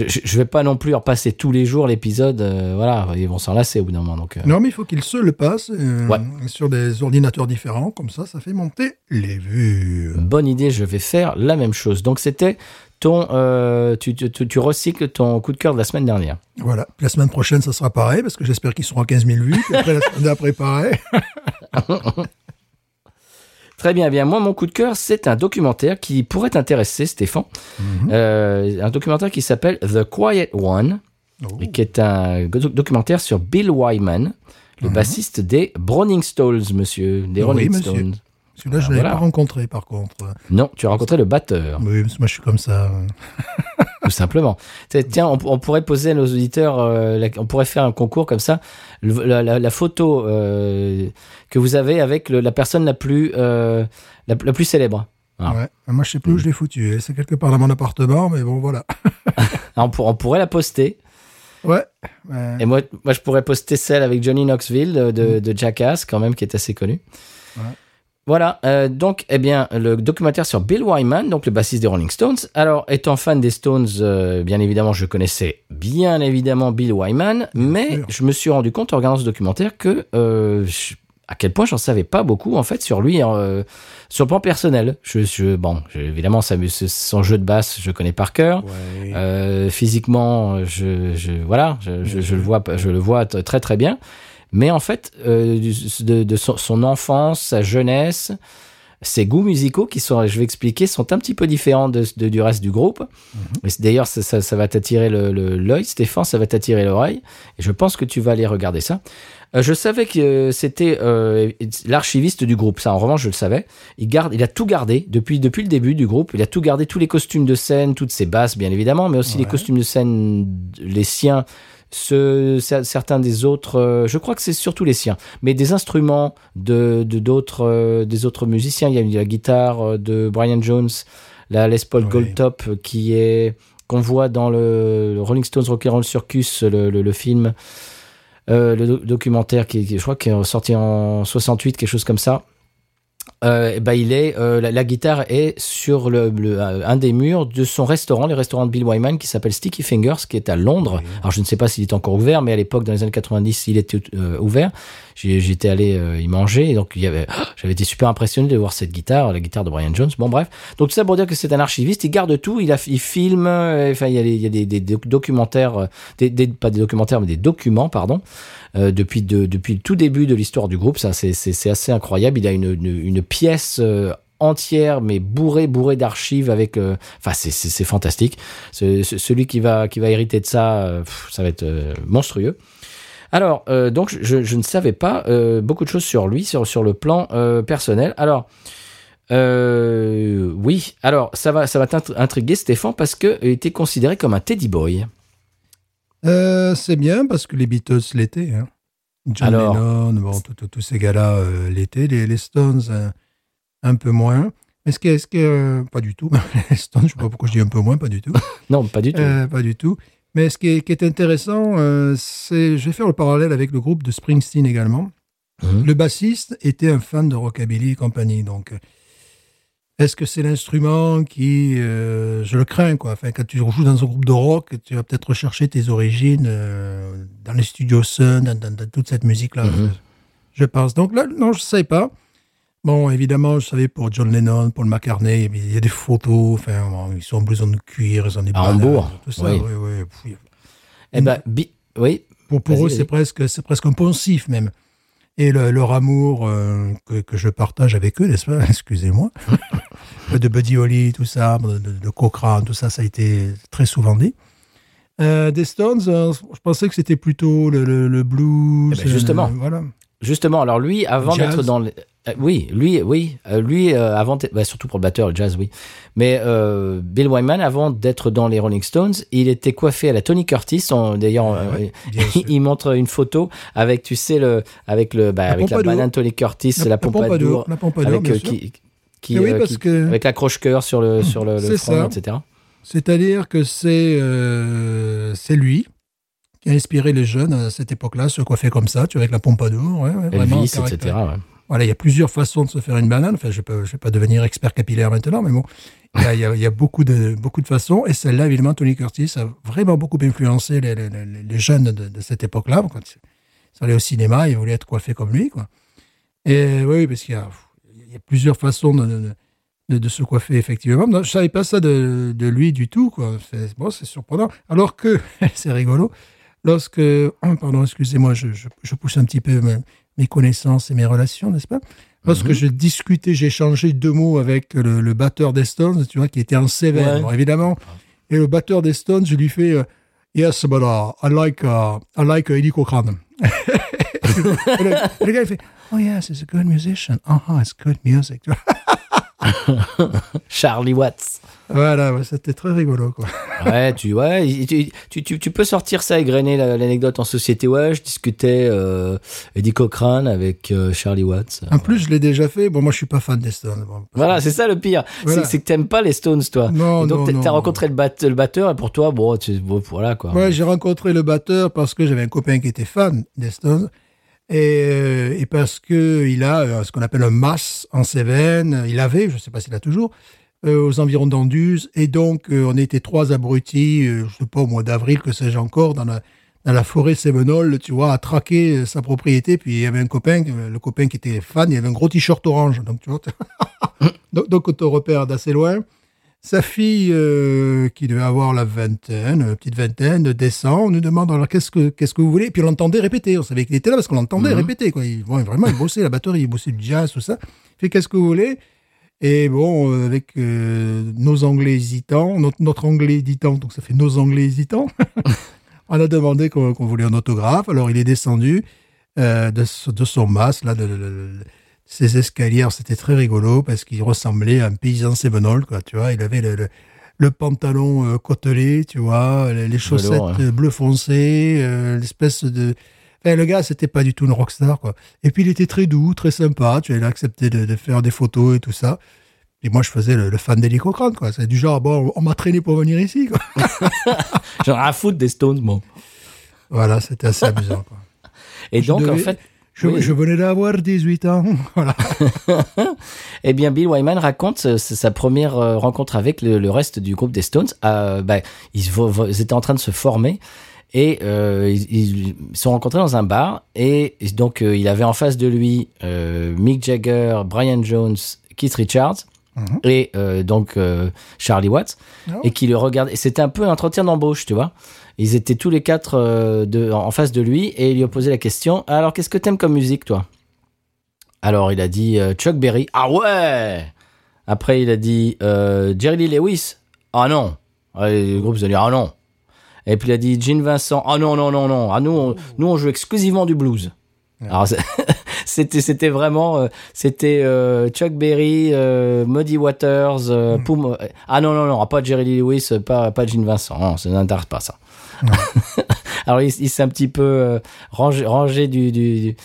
S1: je, je vais pas non plus repasser tous les jours l'épisode. euh, voilà, ils vont s'en lasser au bout d'un moment. Donc, euh,
S2: Non mais il faut qu'ils se le passent euh,
S1: Ouais.
S2: sur des ordinateurs différents, comme ça, ça fait monter les vues.
S1: Bonne idée, je vais faire la même chose. Donc c'était ton, euh, tu, tu, tu- tu recycles ton coup de cœur de la semaine dernière.
S2: Voilà. La semaine prochaine, ça sera pareil parce que j'espère qu'ils seront à 15 000 vues. Puis après la semaine d'après, pareil.
S1: Très bien, eh bien moi mon coup de cœur c'est un documentaire qui pourrait t'intéresser Stéphane. Euh, un documentaire qui s'appelle The Quiet One
S2: Oh.
S1: et qui est un documentaire sur Bill Wyman, le bassiste des Browning Stones, monsieur, des
S2: Oui,
S1: Rolling
S2: monsieur.
S1: Stones.
S2: Celui-là, je ne
S1: Ah,
S2: l'avais
S1: voilà.
S2: pas rencontré par contre.
S1: Non, tu as rencontré le batteur.
S2: Oui, parce que moi je suis comme ça.
S1: tout simplement. Tiens, on, on pourrait poser à nos auditeurs, euh, la- on pourrait faire un concours comme ça, le- la, la- la photo euh, que vous avez avec le- la personne la plus, euh, la, plus célèbre. Ah.
S2: Ouais. Moi, je sais plus où je l'ai foutu. C'est quelque part dans mon appartement, mais bon, voilà.
S1: On, pour- on pourrait la poster.
S2: Ouais. Ouais.
S1: Et moi, moi, je pourrais poster celle avec Johnny Knoxville de, de, de Jackass, quand même, qui est assez connu.
S2: Ouais.
S1: Voilà, euh, donc, eh bien, le documentaire sur Bill Wyman, donc le bassiste des Rolling Stones. Alors, étant fan des Stones, euh, bien évidemment, je connaissais bien évidemment Bill Wyman, mais je me suis rendu compte en regardant ce documentaire que euh, je- à quel point j'en savais pas beaucoup en fait sur lui, euh, sur le plan personnel. Je, je- bon, je- évidemment, ça, son jeu de basse, je connais par cœur.
S2: Ouais.
S1: Euh, physiquement, je, je voilà, je, le vois, je le vois très très bien. Mais en fait, euh, de, de son, son enfance, sa jeunesse, ses goûts musicaux qui sont, je vais expliquer, sont un petit peu différents de, de- du reste du groupe. C'est- D'ailleurs, ça, ça, ça va t'attirer le- le- l'œil, Stéphane, ça va t'attirer l'oreille. Et je pense que tu vas aller regarder ça. Euh, je savais que c'était euh, l'archiviste du groupe. Ça, en revanche, je le savais. Il garde, il a tout gardé depuis depuis le début du groupe. Il a tout gardé, tous les costumes de scène, toutes ses basses, bien évidemment, mais aussi les costumes de scène, les siens, cer- certains des autres. euh, je crois que c'est surtout les siens, mais des instruments de de- d'autres euh, des autres musiciens. Il y a eu la guitare euh, de Brian Jones, la Les Paul. Goldtop qui est qu'on voit dans le, le Rolling Stones Rock and Roll Circus, le, le- le film. Euh, le do- documentaire qui, qui- je crois qui est sorti en 68 quelque chose comme ça euh, ben il est euh, la, la guitare est sur le, le- euh, un des murs de son restaurant les restaurants de Bill Wyman qui s'appelle Sticky Fingers qui est à Londres.
S2: Oui.
S1: alors je ne sais pas s'il est encore ouvert mais à l'époque dans les années 90 il était euh, ouvert. J'étais allé euh, y manger et donc il y avait j'avais été super impressionné de voir cette guitare la guitare de Brian Jones. Bon bref. Donc tout ça pour dire que c'est un archiviste. Il garde tout. Il a il filme euh, enfin il y a, des- il y a des, des doc- documentaires euh, des, des- pas des documentaires mais des documents pardon euh, depuis, de, depuis le tout début de l'histoire du groupe. Ça, c'est, assez incroyable. Il a une, une, pièce euh, entière, mais bourrée, bourrée d'archives avec. euh, Enfin, c'est, fantastique. Ce- ce- celui qui va, qui va hériter de ça, ça va être monstrueux. Alors, donc, je, je ne savais pas beaucoup de choses sur lui, sur, sur le plan personnel. Alors. Oui, alors ça va, ça va t'intriguer Stéphane parce que il était considéré comme un teddy boy.
S2: Euh, c'est bien parce que les Beatles l'étaient. Hein. John
S1: Alors.
S2: Lennon, bon, tous ces gars-là euh, l'étaient. Les, les Stones, euh, un peu moins. Mais ce qui est, ce qui est, euh, pas du tout. les Stones, je sais pas pourquoi je dis un peu moins, pas du tout.
S1: Non, pas du tout.
S2: Pas du tout. Mais ce qui est, qui est intéressant, c'est, je vais faire le parallèle avec le groupe de Springsteen également.
S1: Mhm.
S2: Le bassiste était un fan de rockabilly et compagnie. Donc, est-ce que c'est l'instrument qui, euh, je le crains quoi. Enfin, quand tu joues dans un groupe de rock, tu vas peut-être rechercher tes origines euh, dans les studios Sun, dans, dans- dans toute cette musique-là.
S1: Mhm.
S2: Je pense. Donc là, non, je ne sais pas. Bon, évidemment, je savais pour John Lennon, Paul McCartney, il y a des photos. Enfin, bon, ils sont en blouson de cuir, ils ont des
S1: À Hambourg,
S2: tout ça.
S1: oui.
S2: oui, oui. Puis,
S1: Eh ben, bi- oui,
S2: pour, pour eux, c'est presque, c'est presque un poncif même. Et le- leur amour euh, que, que je partage avec eux, n'est-ce pas? Excusez-moi. de Buddy Holly, tout ça, de, Cochrane, tout ça, ça a été très souvent dit. Euh, des Stones, euh, je pensais que c'était plutôt le, le, le blues.
S1: Eh ben, justement.
S2: euh, voilà.
S1: Justement, alors lui, avant d'être dans le... euh, oui, lui, oui, lui, avant, bah, surtout pour le batteur, le jazz, oui. Mais Bill Wyman, avant d'être dans les Rolling Stones, il était coiffé à la Tony Curtis. D'ailleurs,
S2: Ah ouais,
S1: il montre une photo avec, tu sais, le, avec le, bah,
S2: La
S1: avec la
S2: Pompadour.
S1: banane Tony Curtis, la, Pompadour,
S2: La Pompadour,
S1: avec
S2: bien
S1: euh,
S2: sûr.
S1: qui, qui,
S2: oui,
S1: euh,
S2: parce
S1: qui-
S2: que-
S1: avec l'accroche-cœur sur le, sur le, front,
S2: ça.
S1: etc.
S2: C'est-à-dire que c'est euh, c'est lui qui a inspiré les jeunes à cette époque-là, se coiffer comme ça, tu vois, avec la pompadour. Ouais, ouais, vraiment,
S1: Elvis, etc. ouais.
S2: Voilà, il y a plusieurs façons de se faire une banane. Enfin, je ne vais pas devenir expert capillaire maintenant, mais bon, il y a, y a- y a beaucoup, de, beaucoup de façons. Et celle-là, évidemment, Tony Curtis a vraiment beaucoup influencé les, les- les- jeunes de, de cette époque-là. Quand ils allés au cinéma, ils voulaient être coiffés comme lui. Quoi. Et oui, parce qu'il y a, y a plusieurs façons de, de- de- de se coiffer, effectivement. Non, je ne savais pas ça de, lui du tout. C'est, bon, surprenant. Alors que, c'est rigolo, lorsque... oh, pardon, excusez-moi, je, je- je pousse un petit peu mes, mes connaissances et mes relations, n'est-ce pas? Lorsque
S1: Mhm.
S2: je discutais, j'ai échangé deux mots avec le, le batteur des Stones, tu vois, qui était en sévère,
S1: Ouais.
S2: bon, évidemment. Et le batteur des Stones, je lui fais euh, Yes, but uh, I like, uh, I like uh, Eddie. et le, et le gars, il fait Oh, yes, he's a good musician. Oh, it's good music.
S1: Charlie Watts.
S2: Voilà, c'était très rigolo, quoi.
S1: Ouais, tu, ouais, tu, tu, tu, tu peux sortir ça, égrener la- l'anecdote en société. Ouais, je discutais euh, Eddie Cochrane avec euh, Charlie Watts.
S2: En plus, je l'ai déjà fait. Bon, moi, je suis pas fan des Stones. Bon.
S1: Voilà, c'est ça le pire.
S2: Voilà.
S1: C'est- que t'aimes pas les Stones, toi.
S2: Non,
S1: Et donc
S2: non,
S1: t'as-
S2: non.
S1: rencontré le, bat- le batteur et pour toi, bon, bon, voilà quoi.
S2: Ouais, j'ai rencontré le batteur parce que j'avais un copain qui était fan des Stones et, euh, et parce que il a euh, ce qu'on appelle un mass en ses veines. Il avait, je sais pas s'il a toujours, euh, aux environs d'Anduze. Et donc, on était trois abrutis, je sais pas, au mois d'avril, que sais-je encore, dans la, dans la forêt sévenole, tu vois, à traquer sa propriété. Puis il y avait un copain, le copain qui était fan, il avait un gros t-shirt orange. Donc, tu vois, donc, donc on te repère d'assez loin. Sa fille, euh, qui devait avoir la vingtaine, euh, petite vingtaine, descend, on nous demande alors qu'est-ce que qu'est-ce que vous voulez, puis on l'entendait répéter, on savait qu'il était là parce qu'on l'entendait répéter quoi. Il, bon, vraiment, il bossait la batterie, il bossait du jazz, tout ça. Il fait qu'est-ce que vous voulez? Et bon, euh, avec euh, nos Anglais hésitants, notre, notre Anglais hésitant, donc ça fait nos Anglais hésitants, on a demandé qu'on voulait un autographe. Alors il est descendu euh, de, son masque là, de, de- de- ses escaliers, c'était très rigolo parce qu'il ressemblait à un paysan sévenol, quoi, tu vois. Il avait le, le, le pantalon euh, côtelé, tu vois, les, les chaussettes
S1: Velours,
S2: euh, bleu foncé, euh, l'espèce de... Enfin, le gars, c'était pas du tout une rockstar, quoi. Et puis, il était très doux, très sympa, tu vois, il a accepté de, de faire des photos et tout ça. Et moi, je faisais le, le fan d'Eli Cochrane, quoi. C'est du genre, bon, on m'a traîné pour venir ici, quoi.
S1: J'en ai à foutre des Stones, moi.
S2: voilà, c'était assez amusant, quoi.
S1: Et
S2: Je
S1: donc, en fait,
S2: Je,
S1: Oui.
S2: je venais d'avoir 18 ans, voilà.
S1: eh bien, Bill Wyman raconte sa première euh, rencontre avec le, le reste du groupe des Stones. Euh, bah, ils, étaient en train de se former et euh, ils, ils se sont rencontrés dans un bar. Et donc, euh, il avait en face de lui euh, Mick Jagger, Brian Jones, Keith Richards.
S2: Mhm.
S1: Et donc Charlie Watts,
S2: Ah ouais.
S1: et qui le regardait. C'était un peu un entretien d'embauche, tu vois. Ils étaient tous les quatre euh, de, en face de lui et il lui a posé la question Alors, qu'est-ce que t'aimes comme musique, toi? Alors, il a dit euh, Chuck Berry. Ah ouais Après, il a dit euh, Jerry Lee Lewis. Ah non Le groupe se dit Ah non Et puis il a dit Gene Vincent. Ah non, non, non, non. Ah, nous, on, nous, on joue exclusivement du blues. Alors, c'était, c'était vraiment, euh, c'était euh, Chuck Berry, euh, Muddy Waters, euh, Poum- Ah non, non, non, pas Jerry Lee Lewis, pas, pas Gene Vincent. Non, ça n'intéresse pas ça. Alors, il, il s'est un petit peu euh, rangé, rangé du, du,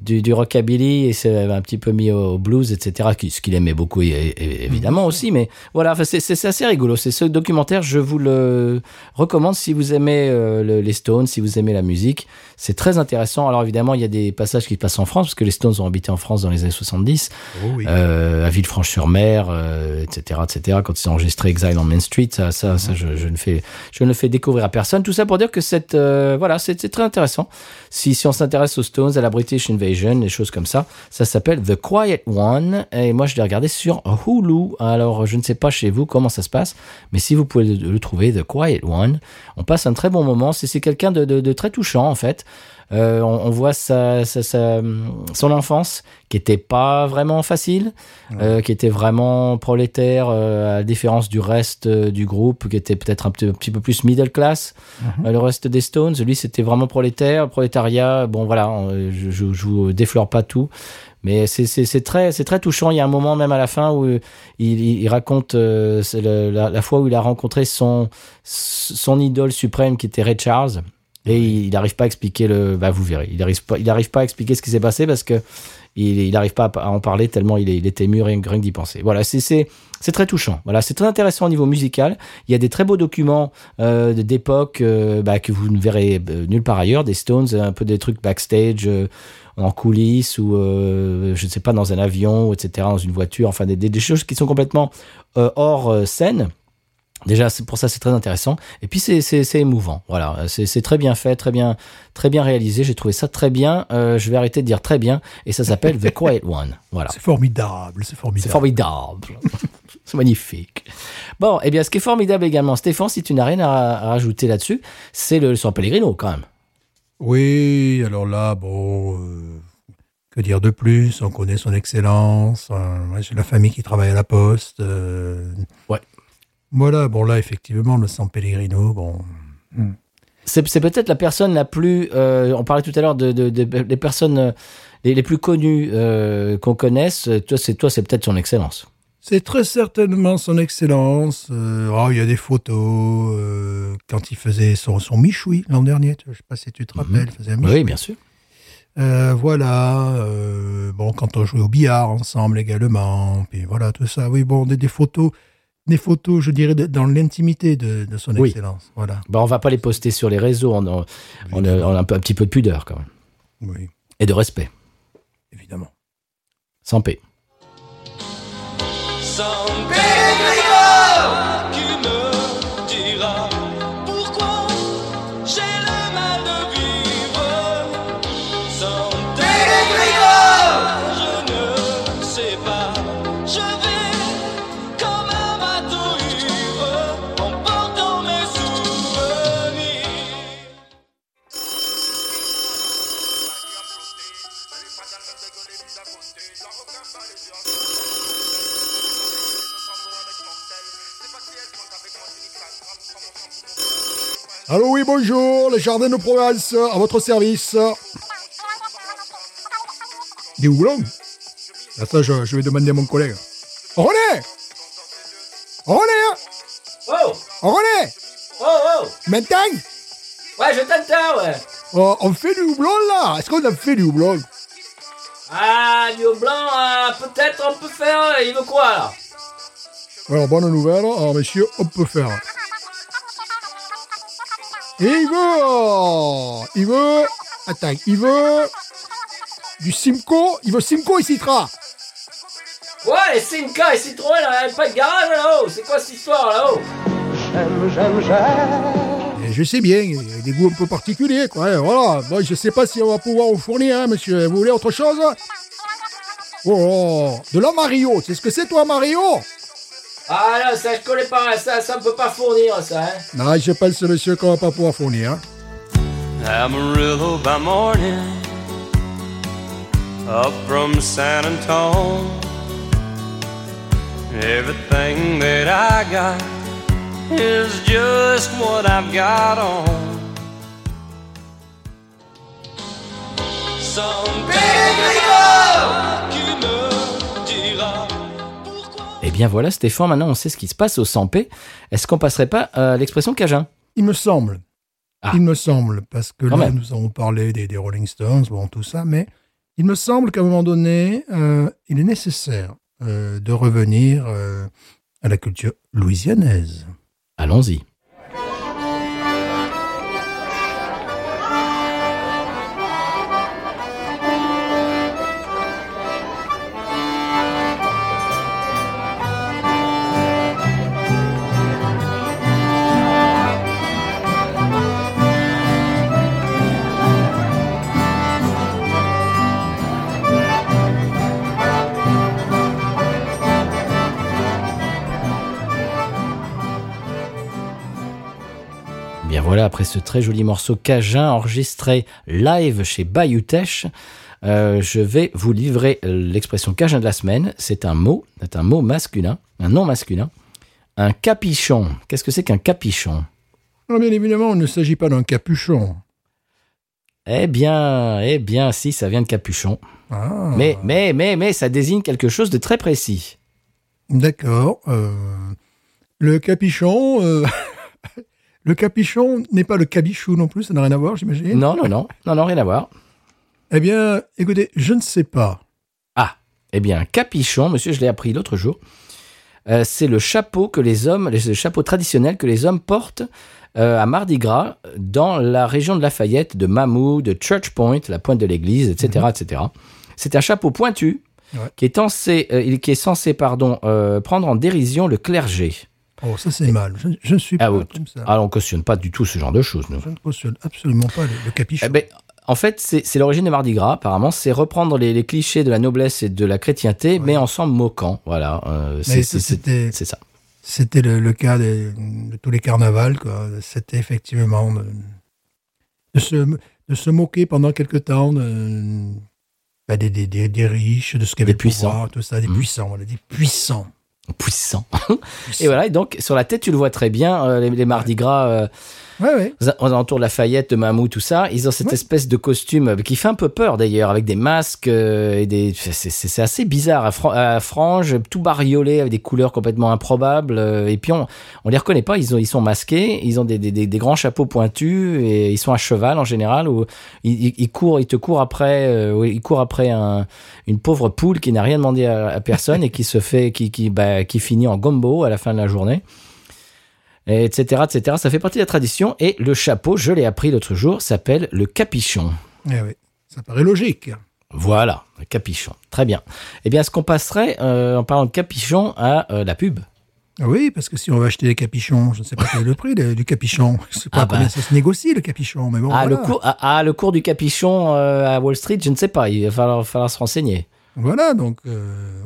S1: du, du rockabilly et s'est un petit peu mis au, au blues, etc. Ce qu'il aimait beaucoup, évidemment aussi. Mais voilà, c'est, assez rigolo. C'est ce documentaire, je vous le recommande si vous aimez euh, le- les Stones, si vous aimez la musique. C'est très intéressant. Alors évidemment, il y a des passages qui passent en France, parce que les Stones ont habité en France dans les années 70,
S2: Oh oui.
S1: euh, à Villefranche-sur-Mer, euh, etc., etc. Quand ils ont enregistré Exile on Main Street, ça, ça, ça je, je ne fais, je ne le fais découvrir à personne. Tout ça pour dire que cette, euh, voilà, c'est très intéressant. Si, si on s'intéresse aux Stones, à la British Invasion, des choses comme ça, ça s'appelle The Quiet One. Et moi, je l'ai regardé sur Hulu. Alors, je ne sais pas chez vous comment ça se passe, mais si vous pouvez le, le trouver, The Quiet One, on passe un très bon moment. C'est c'est quelqu'un de, de, de très touchant, en fait. Euh, on, on voit sa, sa, sa- son enfance qui était pas vraiment facile, euh, qui était vraiment prolétaire, euh, à la différence du reste du groupe, qui était peut-être un petit, un petit peu plus middle class. Euh, le reste des Stones, lui, c'était vraiment prolétaire, prolétariat. Bon, voilà, on- je, je, je vous déflore pas tout. Mais c'est- très, c'est très touchant. Il y a un moment même à la fin où il, il, il raconte euh, c'est le- la, la fois où il a rencontré son, son idole suprême qui était Ray Charles. Et il n'arrive pas à expliquer le. Bah, vous verrez. Il n'arrive pas, il arrive pas à expliquer ce qui s'est passé parce que il n'arrive pas à en parler tellement il est, il est ému rien, rien que d'y penser. Voilà, c'est c'est c'est très touchant. Voilà, c'est très intéressant au niveau musical. Il y a des très beaux documents euh, d'époque euh, bah, que vous ne verrez euh, nulle part ailleurs. Des Stones, un peu des trucs backstage. euh, en coulisses ou euh, je ne sais pas dans un avion etc dans une voiture enfin des, des, des choses qui sont complètement euh, hors euh, scène Déjà, pour ça, c'est très intéressant. Et puis, c'est, émouvant. Voilà, c'est, très bien fait, très bien, très bien réalisé. J'ai trouvé ça très bien. Euh, je vais arrêter de dire très bien. Et ça s'appelle The Quiet One. Voilà.
S2: C'est formidable, c'est formidable.
S1: C'est formidable. c'est magnifique. Bon, eh bien, ce qui est formidable également, Stéphane, si tu n'as rien à, à rajouter là-dessus, c'est le San Pellegrino, quand même.
S2: Oui, alors là, bon, euh, que dire de plus? On connaît son excellence. euh, J'ai la famille qui travaille à la poste. euh,
S1: Ouais.
S2: Voilà, bon là, effectivement, le San Pellegrino, bon.
S1: C'est, c'est peut-être la personne la plus. euh, on parlait tout à l'heure de, de- de- des personnes euh, les, les plus connues euh, qu'on connaisse. Toi, c'est, toi, c'est peut-être son excellence.
S2: C'est très certainement son excellence. Euh, oh, il y a des photos quand il faisait son, son Michoui l'an dernier. Je sais pas si tu te rappelles. il faisait un Michoui.
S1: Oui, bien sûr.
S2: Voilà. bon, quand on jouait au billard ensemble également. Puis voilà, tout ça. Oui, bon, des, des photos, des photos, je dirais, de- dans l'intimité de, de son
S1: Oui.
S2: excellence. Voilà.
S1: Bon, on va pas les poster sur les réseaux. On a, on a- on a un, peu- un petit peu de pudeur quand même.
S2: Oui,
S1: Et de respect.
S2: évidemment.
S1: Sans paix.
S2: Allô, oui, bonjour, les jardins de Provence, à votre service. Des houblons Attends, je, je vais demander à mon collègue. René René
S1: Oh
S2: René
S1: Oh oh
S2: Maintenant
S1: Ouais, je t'entends, ouais.
S2: Oh, On fait du houblon, là Est-ce qu'on a fait du houblon
S1: Ah, du blanc, peut-être on peut faire. Il veut quoi là
S2: Alors, bonne nouvelle, alors monsieur, on peut faire. Et il veut... Il veut... Attends, il veut... Du Simco, il veut Simco et Citra.
S1: Ouais, Simca et Citroën, il n'y a pas de garage là-haut. C'est quoi cette histoire là-haut?
S2: Et je sais bien, il y a des goûts un peu particuliers, quoi. hein, Voilà. Bon, je sais pas si on va pouvoir vous fournir, hein, monsieur. Vous voulez autre chose? Oh, oh, de la Mario. C'est ce que c'est, toi, Mario?
S1: Ah non, ça je connais pas, ça, ça me peut pas fournir ça. Hein.
S2: Non, je pense, monsieur, qu'on va pas pouvoir fournir.
S3: Amarillo by morning, up from San Antone. Everything that I got is just what I've got on. Sans Pégrigor qui
S1: bien voilà, Stéphane, maintenant on sait ce qui se passe au 100p. Est-ce qu'on passerait pas à l'expression Cajun?
S2: Il me semble.
S1: Ah.
S2: Il me semble, parce que
S1: Quand
S2: là,
S1: même.
S2: nous avons parlé des, des Rolling Stones, bon, tout ça, mais il me semble qu'à un moment donné, euh, il est nécessaire euh, de revenir euh, à la culture louisianaise.
S1: Allons-y. Voilà, après ce très joli morceau Cajun enregistré live chez Bayou Teche, euh, je vais vous livrer l'expression Cajun de la semaine. C'est un mot, c'est un mot masculin, un nom masculin. Un capichon. Qu'est-ce que c'est qu'un capichon?
S2: Alors, bien évidemment, il ne s'agit pas d'un capuchon.
S1: Eh bien, eh bien, si, ça vient de capuchon.
S2: Ah,
S1: Mais, mais, mais, mais, ça désigne quelque chose de très précis.
S2: D'accord. euh, le capuchon... euh, le capuchon n'est pas le cabichou non plus, ça n'a rien à voir, j'imagine.
S1: Non, non, non, non, non, rien à voir.
S2: Eh bien, écoutez, je ne sais pas.
S1: Ah, eh bien, capichon, monsieur, je l'ai appris l'autre jour. Euh, c'est le chapeau que les hommes, le chapeau traditionnel que les hommes portent euh, à Mardi Gras dans la région de Lafayette, de Mamou, de Church Point, la pointe de l'église, etc., etc. C'est un chapeau pointu
S2: Ouais.
S1: qui est censé, euh, qui est censé, pardon, prendre en dérision le clergé.
S2: Oh, ça c'est mal. Je, je ne suis
S1: Ah
S2: pas
S1: oui.
S2: comme ça.
S1: Ah, on cautionne pas du tout ce genre de choses, nous.
S2: Je ne cautionne absolument pas le, le capichon.
S1: Eh ben, en fait, c'est l'origine de Mardi Gras, apparemment. C'est reprendre les, les clichés de la noblesse et de la chrétienté, mais en s'en moquant. Voilà. euh, c'est
S2: ça, c'était- le, le cas des- de, tous les carnavals. C'était effectivement de, de se, de se moquer pendant quelque temps de, bah, des, des, des, des riches, de ce qu'avaient
S1: Des puissants.
S2: pouvoir, tout ça, des
S1: Mhm.
S2: puissants, voilà, des puissants.
S1: Puissant. et voilà, et donc sur la tête, tu le vois très bien, euh, les, les Mardi Gras euh,
S2: Ouais, ouais.
S1: aux alentours de Lafayette, de Mamou, tout ça, ils ont cette
S2: Ouais.
S1: espèce de costume euh, qui fait un peu peur d'ailleurs, avec des masques euh, et des. c'est- assez bizarre, à, fran- à franges, tout bariolé avec des couleurs complètement improbables. euh, et puis on, on les reconnaît pas, ils, ont, ils sont masqués, ils ont des, des, des, des grands chapeaux pointus et ils sont à cheval en général. Ou ils, ils, courent, ils te courent après, euh, ils courent après un, une pauvre poule qui n'a rien demandé à, à personne et qui se fait, qui, qui, bah, qui finit en gombo à la fin de la journée etc., etc. Ça fait partie de la tradition. Et le chapeau, je l'ai appris l'autre jour, s'appelle le capichon.
S2: Eh oui. Ça paraît logique.
S1: Voilà, le capichon. Très bien. Eh bien, est-ce qu'on passerait, euh, en parlant de capichon, à euh, la pub?
S2: Ah Oui, parce que si on va acheter des capichons, je ne sais pas quel est le prix de- du capichon. Je ne sais pas
S1: Ah bah.
S2: combien ça se négocie, le capichon. Mais bon,
S1: ah, le cours, ah, ah, le cours du capichon euh, à Wall Street, je ne sais pas. Il va falloir, falloir se renseigner.
S2: Voilà, donc,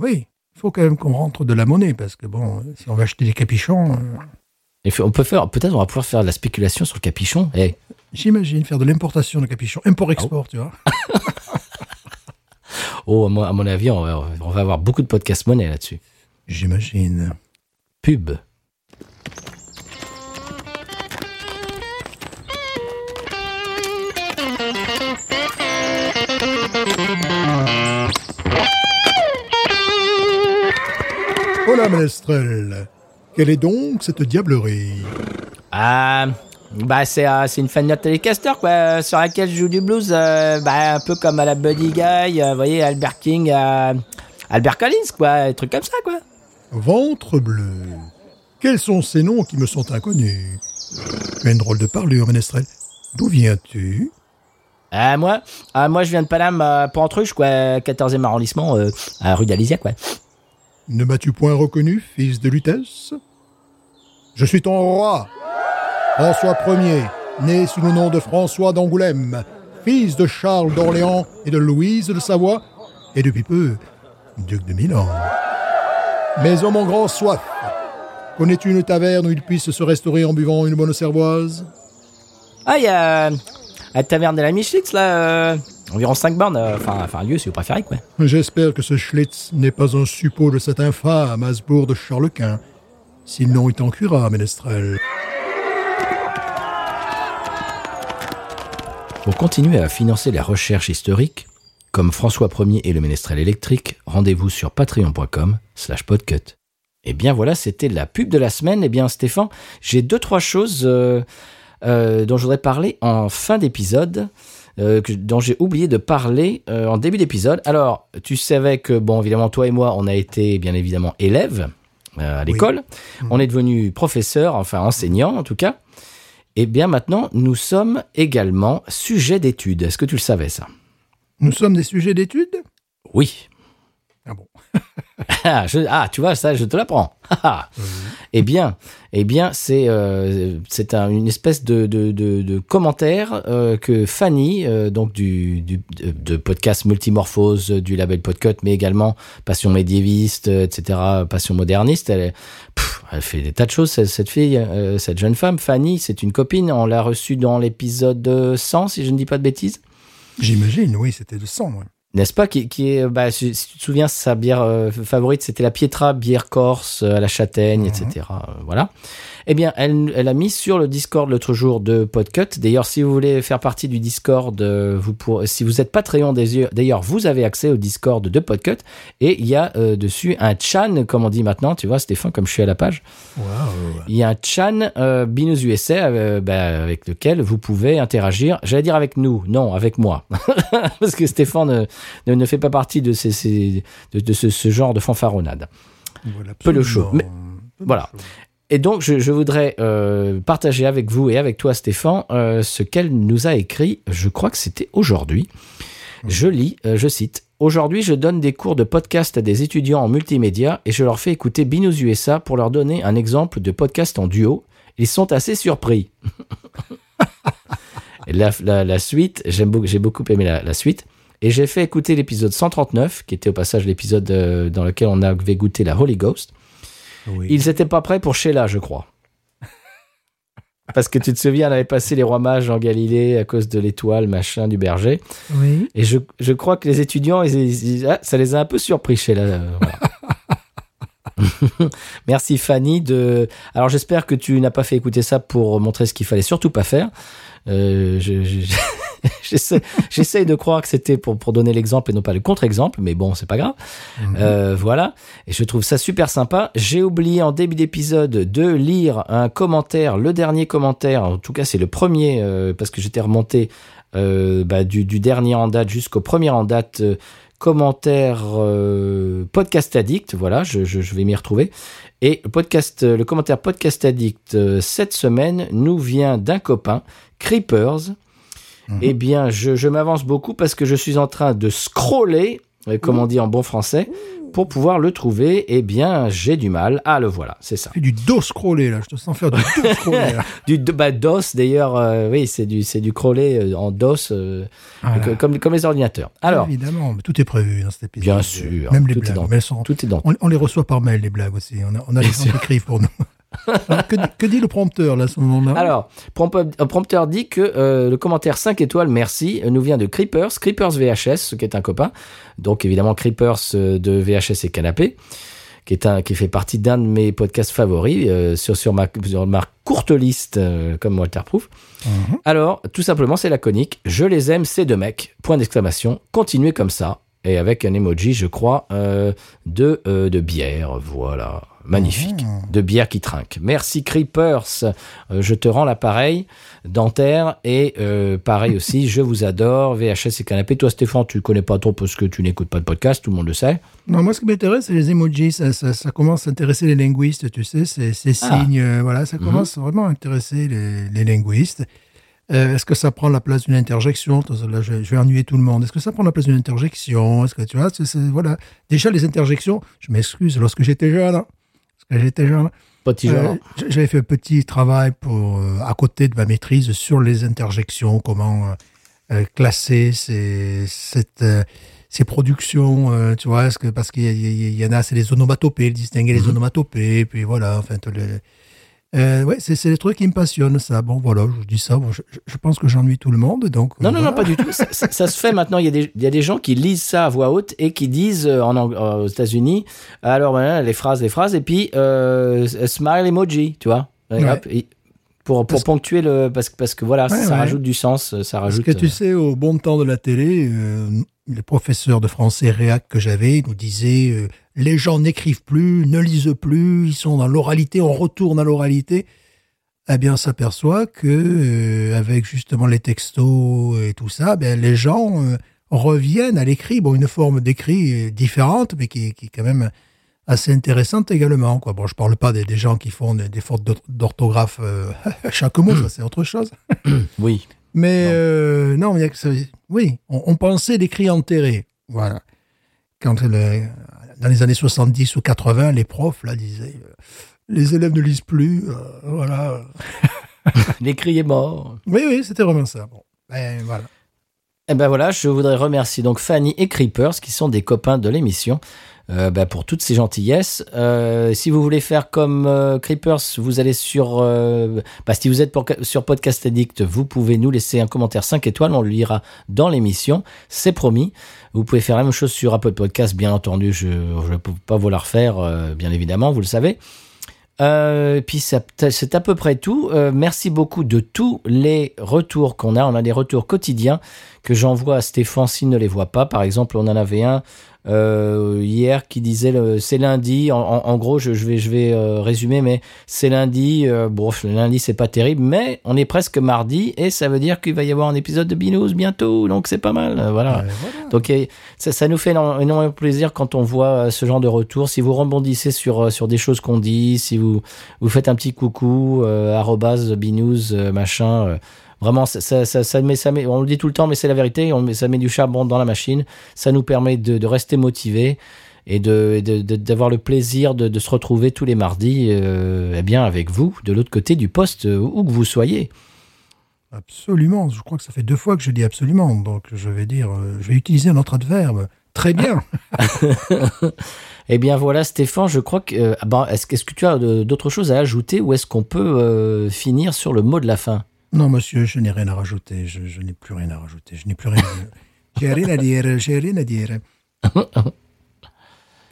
S2: oui. Il faut quand même qu'on rentre de la monnaie, parce que bon, si on va acheter des capichons,
S1: Et on peut faire, peut-être, on va pouvoir faire de la spéculation sur le capichon. Eh,
S2: j'imagine faire de l'importation de capichons. Import-export, tu vois.
S1: oh, à mon, à mon avis, on va, on va avoir beaucoup de podcasts monnaie là-dessus.
S2: J'imagine.
S1: Pub.
S2: Voilà, Ménestrel. Quelle est donc cette diablerie?
S1: Ah, bah c'est euh, c'est une fan de Telecaster quoi, euh, sur laquelle je joue du blues, euh, bah un peu comme à la Buddy Guy, euh, vous voyez Albert King, Albert Collins quoi, des trucs comme ça quoi.
S2: Ventre bleu. Quels sont ces noms qui me sont inconnus? Tu as une drôle de parlure, Ménestrel. D'où viens-tu?
S1: Ah moi, ah moi je viens de Paname, Pantruche quoi, 14e arrondissement, à rue d'Alésia quoi.
S2: Ne m'as-tu point reconnu, fils de Lutèce? Je suis ton roi, François Ier, né sous le nom de François d'Angoulême, fils de Charles d'Orléans et de Louise de Savoie, et depuis peu, duc de Milan. Mais oh mon grand soif, connais-tu une taverne où il puisse se restaurer en buvant une bonne cervoise?
S1: Ah il la taverne de la Michelix là, euh, environ 5 bornes, euh, enfin enfin un lieu si vous préférez quoi.
S2: J'espère que ce Schlitz n'est pas un suppôt de cet infâme Hasbourg de Charles-Quint. Sinon, il t'en cuira, Ménestrel.
S1: Pour continuer à financer la recherche historique, comme François Ier et le ménestrel électrique, rendez-vous sur patreon.com slash podcut. Et bien voilà, c'était la pub de la semaine. Eh bien Stéphane, j'ai deux, trois choses euh, euh, dont je voudrais parler en fin d'épisode, euh, que- dont j'ai oublié de parler euh, en début d'épisode. Alors, tu savais que, bon, évidemment, toi et moi, on a été bien évidemment élèves euh, à l'école. On est devenu professeur, enfin enseignant en tout cas. Et bien maintenant, nous sommes également sujets d'études. Est-ce que tu le savais ça?
S2: Nous sommes des sujets d'étude
S1: Oui.
S2: Ah bon
S1: Ah, je- ah, tu vois, ça, je te l'apprends. Eh bien, eh bien, c'est euh, c'est un- une espèce de, de, de, de commentaire euh, que Fanny, euh, donc du, du de, de podcast Multimorphose du label Podcut, mais également Passion médiéviste, euh, etc., Passion moderniste, elle, pff, elle fait des tas de choses. Cette, cette fille, euh, cette jeune femme, Fanny, c'est une copine. On l'a reçue dans l'épisode 100, si je ne dis pas de bêtises.
S2: J'imagine, oui, c'était de sang. ouais.
S1: N'est-ce pas qui, qui est, bah, si, si tu te souviens, sa bière euh, favorite, c'était la Pietra, bière corse euh, à la châtaigne, etc. euh, voilà. Eh bien, elle, elle a mis sur le Discord l'autre jour de Podcut. D'ailleurs, si vous voulez faire partie du Discord, euh, vous pour, si vous êtes Patreon, d'ailleurs, d'ailleurs, vous avez accès au Discord de Podcut et il y a euh, dessus un chan, comme on dit maintenant. Tu vois, Stéphane, comme je suis à la page. Il y a un chan euh, Binous USA euh, bah, avec lequel vous pouvez interagir. J'allais dire avec nous, non, avec moi. Parce que Stéphane ne, ne, fait pas partie de, ces, ces- de, de ce, ce genre de fanfaronnade.
S2: Voilà,
S1: Peu le
S2: le
S1: voilà. Et donc, je, voudrais euh, partager avec vous et avec toi, Stéphane, euh, ce qu'elle nous a écrit. Je crois que c'était aujourd'hui. Je lis, euh, je cite. Aujourd'hui, je donne des cours de podcast à des étudiants en multimédia et je leur fais écouter Binous USA pour leur donner un exemple de podcast en duo. Ils sont assez surpris. La, suite, j'ai beaucoup aimé la, la suite. Et j'ai fait écouter l'épisode 139, qui était au passage l'épisode dans lequel on avait goûté la Holy Ghost.
S2: Oui.
S1: Ils étaient pas prêts pour Sheila, je crois. Parce que tu te souviens, elle avait passé les rois mages en Galilée à cause de l'étoile, machin, du berger.
S2: Oui.
S1: Et je, je crois que les étudiants, ils- ils- ils- ah, ça les a un peu surpris, Sheila. euh, voilà. Merci Fanny de. Alors j'espère que tu n'as pas fait écouter ça pour montrer ce qu'il fallait surtout pas faire. Euh, je- je- J'essaie de croire que c'était pour, pour donner l'exemple et non pas le contre-exemple, mais bon, c'est pas grave. Euh, voilà. Et je trouve ça super sympa. J'ai oublié en début d'épisode de lire un commentaire, le dernier commentaire, en tout cas c'est le premier, euh, parce que j'étais remonté euh, bah, du, du dernier en date jusqu'au premier en date. commentaire euh, podcast addict, voilà, je, je- je vais m'y retrouver. Et le podcast, le commentaire podcast addict euh, cette semaine nous vient d'un copain, Creepers. Eh bien, je, je m'avance beaucoup parce que je suis en train de scroller, euh, comme on dit en bon français, pour pouvoir le trouver. Eh bien, j'ai du mal. Ah, le voilà, c'est ça.
S2: Du dos scroller là, je te sens faire du dos là.
S1: Du bah, DOS, d'ailleurs, euh, oui, c'est du, c'est du euh, en DOS, euh, que- comme, comme les ordinateurs. Alors,
S2: évidemment, mais tout est prévu dans cet épisode.
S1: bien sûr,
S2: Même les
S1: est
S2: blagues,
S1: dans,
S2: mais elles sont-
S1: tout est dans.
S2: on, on les reçoit par mail les blagues aussi. On a, on a des gens qui écrivent pour nous. Alors, que, que dit le prompteur là à ce moment-là?
S1: Alors, euh, Prompteur dit que euh, le commentaire 5 étoiles, merci, euh, nous vient de Creepers, Creepers VHS, ce qui est un copain. Donc évidemment Creepers de VHS et Canapé, qui, est un, qui fait partie d'un de mes podcasts favoris euh, sur, sur, ma, sur ma courte liste, euh, comme Walter Proof.
S2: Mhm.
S1: Alors, tout simplement, c'est laconique. Je les aime, ces deux mecs. Point d'exclamation. Continuez comme ça. Et avec un emoji, je crois, de, de bière. Voilà. Magnifique. De bière qui trinque. Merci Creepers. Euh, je te rends l'appareil dentaire. Et euh, pareil aussi, je vous adore. VHS et canapé. Toi, Stéphane, tu connais pas trop parce que tu n'écoutes pas de podcast. Tout le monde le sait.
S2: Non, moi, ce qui m'intéresse, c'est les emojis. Ça, ça, ça commence à intéresser les linguistes, tu sais, ces, ces
S1: Ah.
S2: signes. euh, voilà, ça commence vraiment à intéresser les, les linguistes. Est-ce que ça prend la place d'une interjection? Là, je, vais ennuyer tout le monde. Est-ce que ça prend la place d'une interjection? Est-ce que tu vois Voilà. Déjà, les interjections, je m'excuse, lorsque j'étais jeune, j'étais jeune,
S1: Petit
S2: euh,
S1: genre.
S2: j- j'avais fait un petit travail pour, euh, à côté de ma maîtrise sur les interjections, comment euh, euh, classer ces, cette, euh, ces productions, euh, tu vois, parce qu'il y, en a, c'est les onomatopées, distinguer les onomatopées, puis voilà, enfin, les- euh, ouais, c'est c'est des trucs qui me passionnent, ça. Bon, voilà, je dis ça, bon, je, pense que j'ennuie tout le monde, donc.
S1: Non,
S2: euh,
S1: non,
S2: voilà.
S1: non, pas du tout. Ça, ça- ça se fait maintenant. Il y, a des, il y a des gens qui lisent ça à voix haute et qui disent euh, en, euh, aux États-Unis, alors voilà, les phrases, les phrases, et puis euh, smile emoji, tu vois. Et
S2: Ouais.
S1: hop, et pour, pour
S2: Parce-
S1: ponctuer le. Parce, que- parce que voilà,
S2: Ouais,
S1: ça
S2: ouais.
S1: rajoute du sens, ça
S2: Parce
S1: rajoute.
S2: que tu
S1: euh,
S2: sais, au bon temps de la télé, euh, les professeurs de français réac que j'avais nous disaient euh, les gens n'écrivent plus, ne lisent plus, ils sont dans l'oralité, on retourne à l'oralité. Eh bien, on s'aperçoit que euh, avec justement les textos et tout ça, ben, les gens euh, reviennent à l'écrit. Bon, une forme d'écrit différente, mais qui, qui est quand même assez intéressante également. Quoi. Bon, je parle pas des, des gens qui font des, des fautes d'or- d'orthographe euh, à chaque mot, ça c'est autre chose.
S1: Oui.
S2: Mais
S1: Non.
S2: non, il y a que ça- oui, on, on pensait des cris enterrés. Voilà. Quand le- dans les années 70 ou 80, les profs là disaient euh, les élèves ne lisent plus. euh, voilà.
S1: L'écrit est mort.
S2: Oui, oui, c'était vraiment ça. Bon, ben, voilà.
S1: Et ben voilà, je voudrais remercier donc Fanny et Creepers qui sont des copains de l'émission. Euh, bah, pour toutes ces gentillesses. Euh, si vous voulez faire comme euh, Creepers, vous allez sur... Bah, si vous êtes sur Podcast Addict, vous pouvez nous laisser un commentaire 5 étoiles, on le lira dans l'émission, c'est promis. Vous pouvez faire la même chose sur Apple Podcast, bien entendu, je ne peux pas vous la refaire, bien évidemment, vous le savez. Puis c'est à peu près tout. Merci beaucoup de tous les retours qu'on a. On a des retours quotidiens que j'envoie à Stéphane s'il ne les voit pas. Par exemple, on en avait un euh, hier qui disait c'est lundi. En, en- en gros, je, je vais, je vais euh, résumer, mais c'est lundi. Euh, bon, lundi c'est pas terrible, mais on est presque mardi et ça veut dire qu'il va y avoir un épisode de Binous bientôt, donc c'est pas mal. Euh, voilà.
S2: Voilà.
S1: Donc ça, ça nous fait énormément plaisir quand on voit euh, ce genre de retour. Si vous rebondissez sur, euh, sur des choses qu'on dit, si vous, vous faites un petit coucou, euh, arrobase, binous, machin, euh, vraiment, ça, ça, ça, ça met, ça met, on le dit tout le temps, mais c'est la vérité, on met, ça met du charbon dans la machine, ça nous permet de, de rester motivé et de, de- de- d'avoir le plaisir de, de se retrouver tous les mardis euh, eh bien avec vous, de l'autre côté du poste, où que vous soyez.
S2: Absolument. Je crois que ça fait deux fois que je dis absolument. Donc, je vais dire, euh, je vais utiliser un autre adverbe. Très bien.
S1: Eh bien voilà, Stéphane, je crois que. euh, ah ben, est-ce, que- tu as d'autres choses à ajouter ou est-ce qu'on peut euh, finir sur le mot de la fin?
S2: Non, monsieur, je n'ai rien à rajouter. Je, je n'ai plus rien à rajouter. Je n'ai plus rien à dire. J'ai rien à dire. J'ai rien à dire.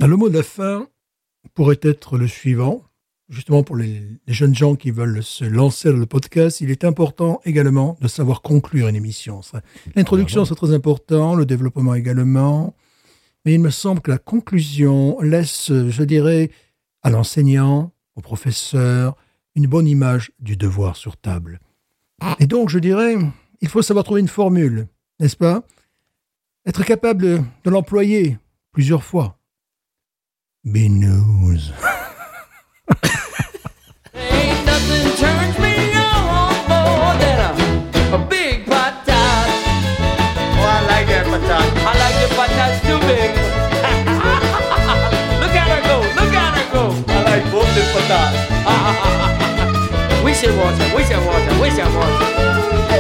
S2: Le mot de la fin, pourrait être le suivant. Justement, pour les, les jeunes gens qui veulent se lancer dans le podcast, il est important également de savoir conclure une émission. L'introduction, c'est très important, le développement également. Mais il me semble que la conclusion laisse, je dirais, à l'enseignant, au professeur, une bonne image du devoir sur table. Et donc, je dirais, il faut savoir trouver une formule, n'est-ce pas? Être capable de, l'employer plusieurs fois. Binous.
S4: 危险！危险！危险 вообще.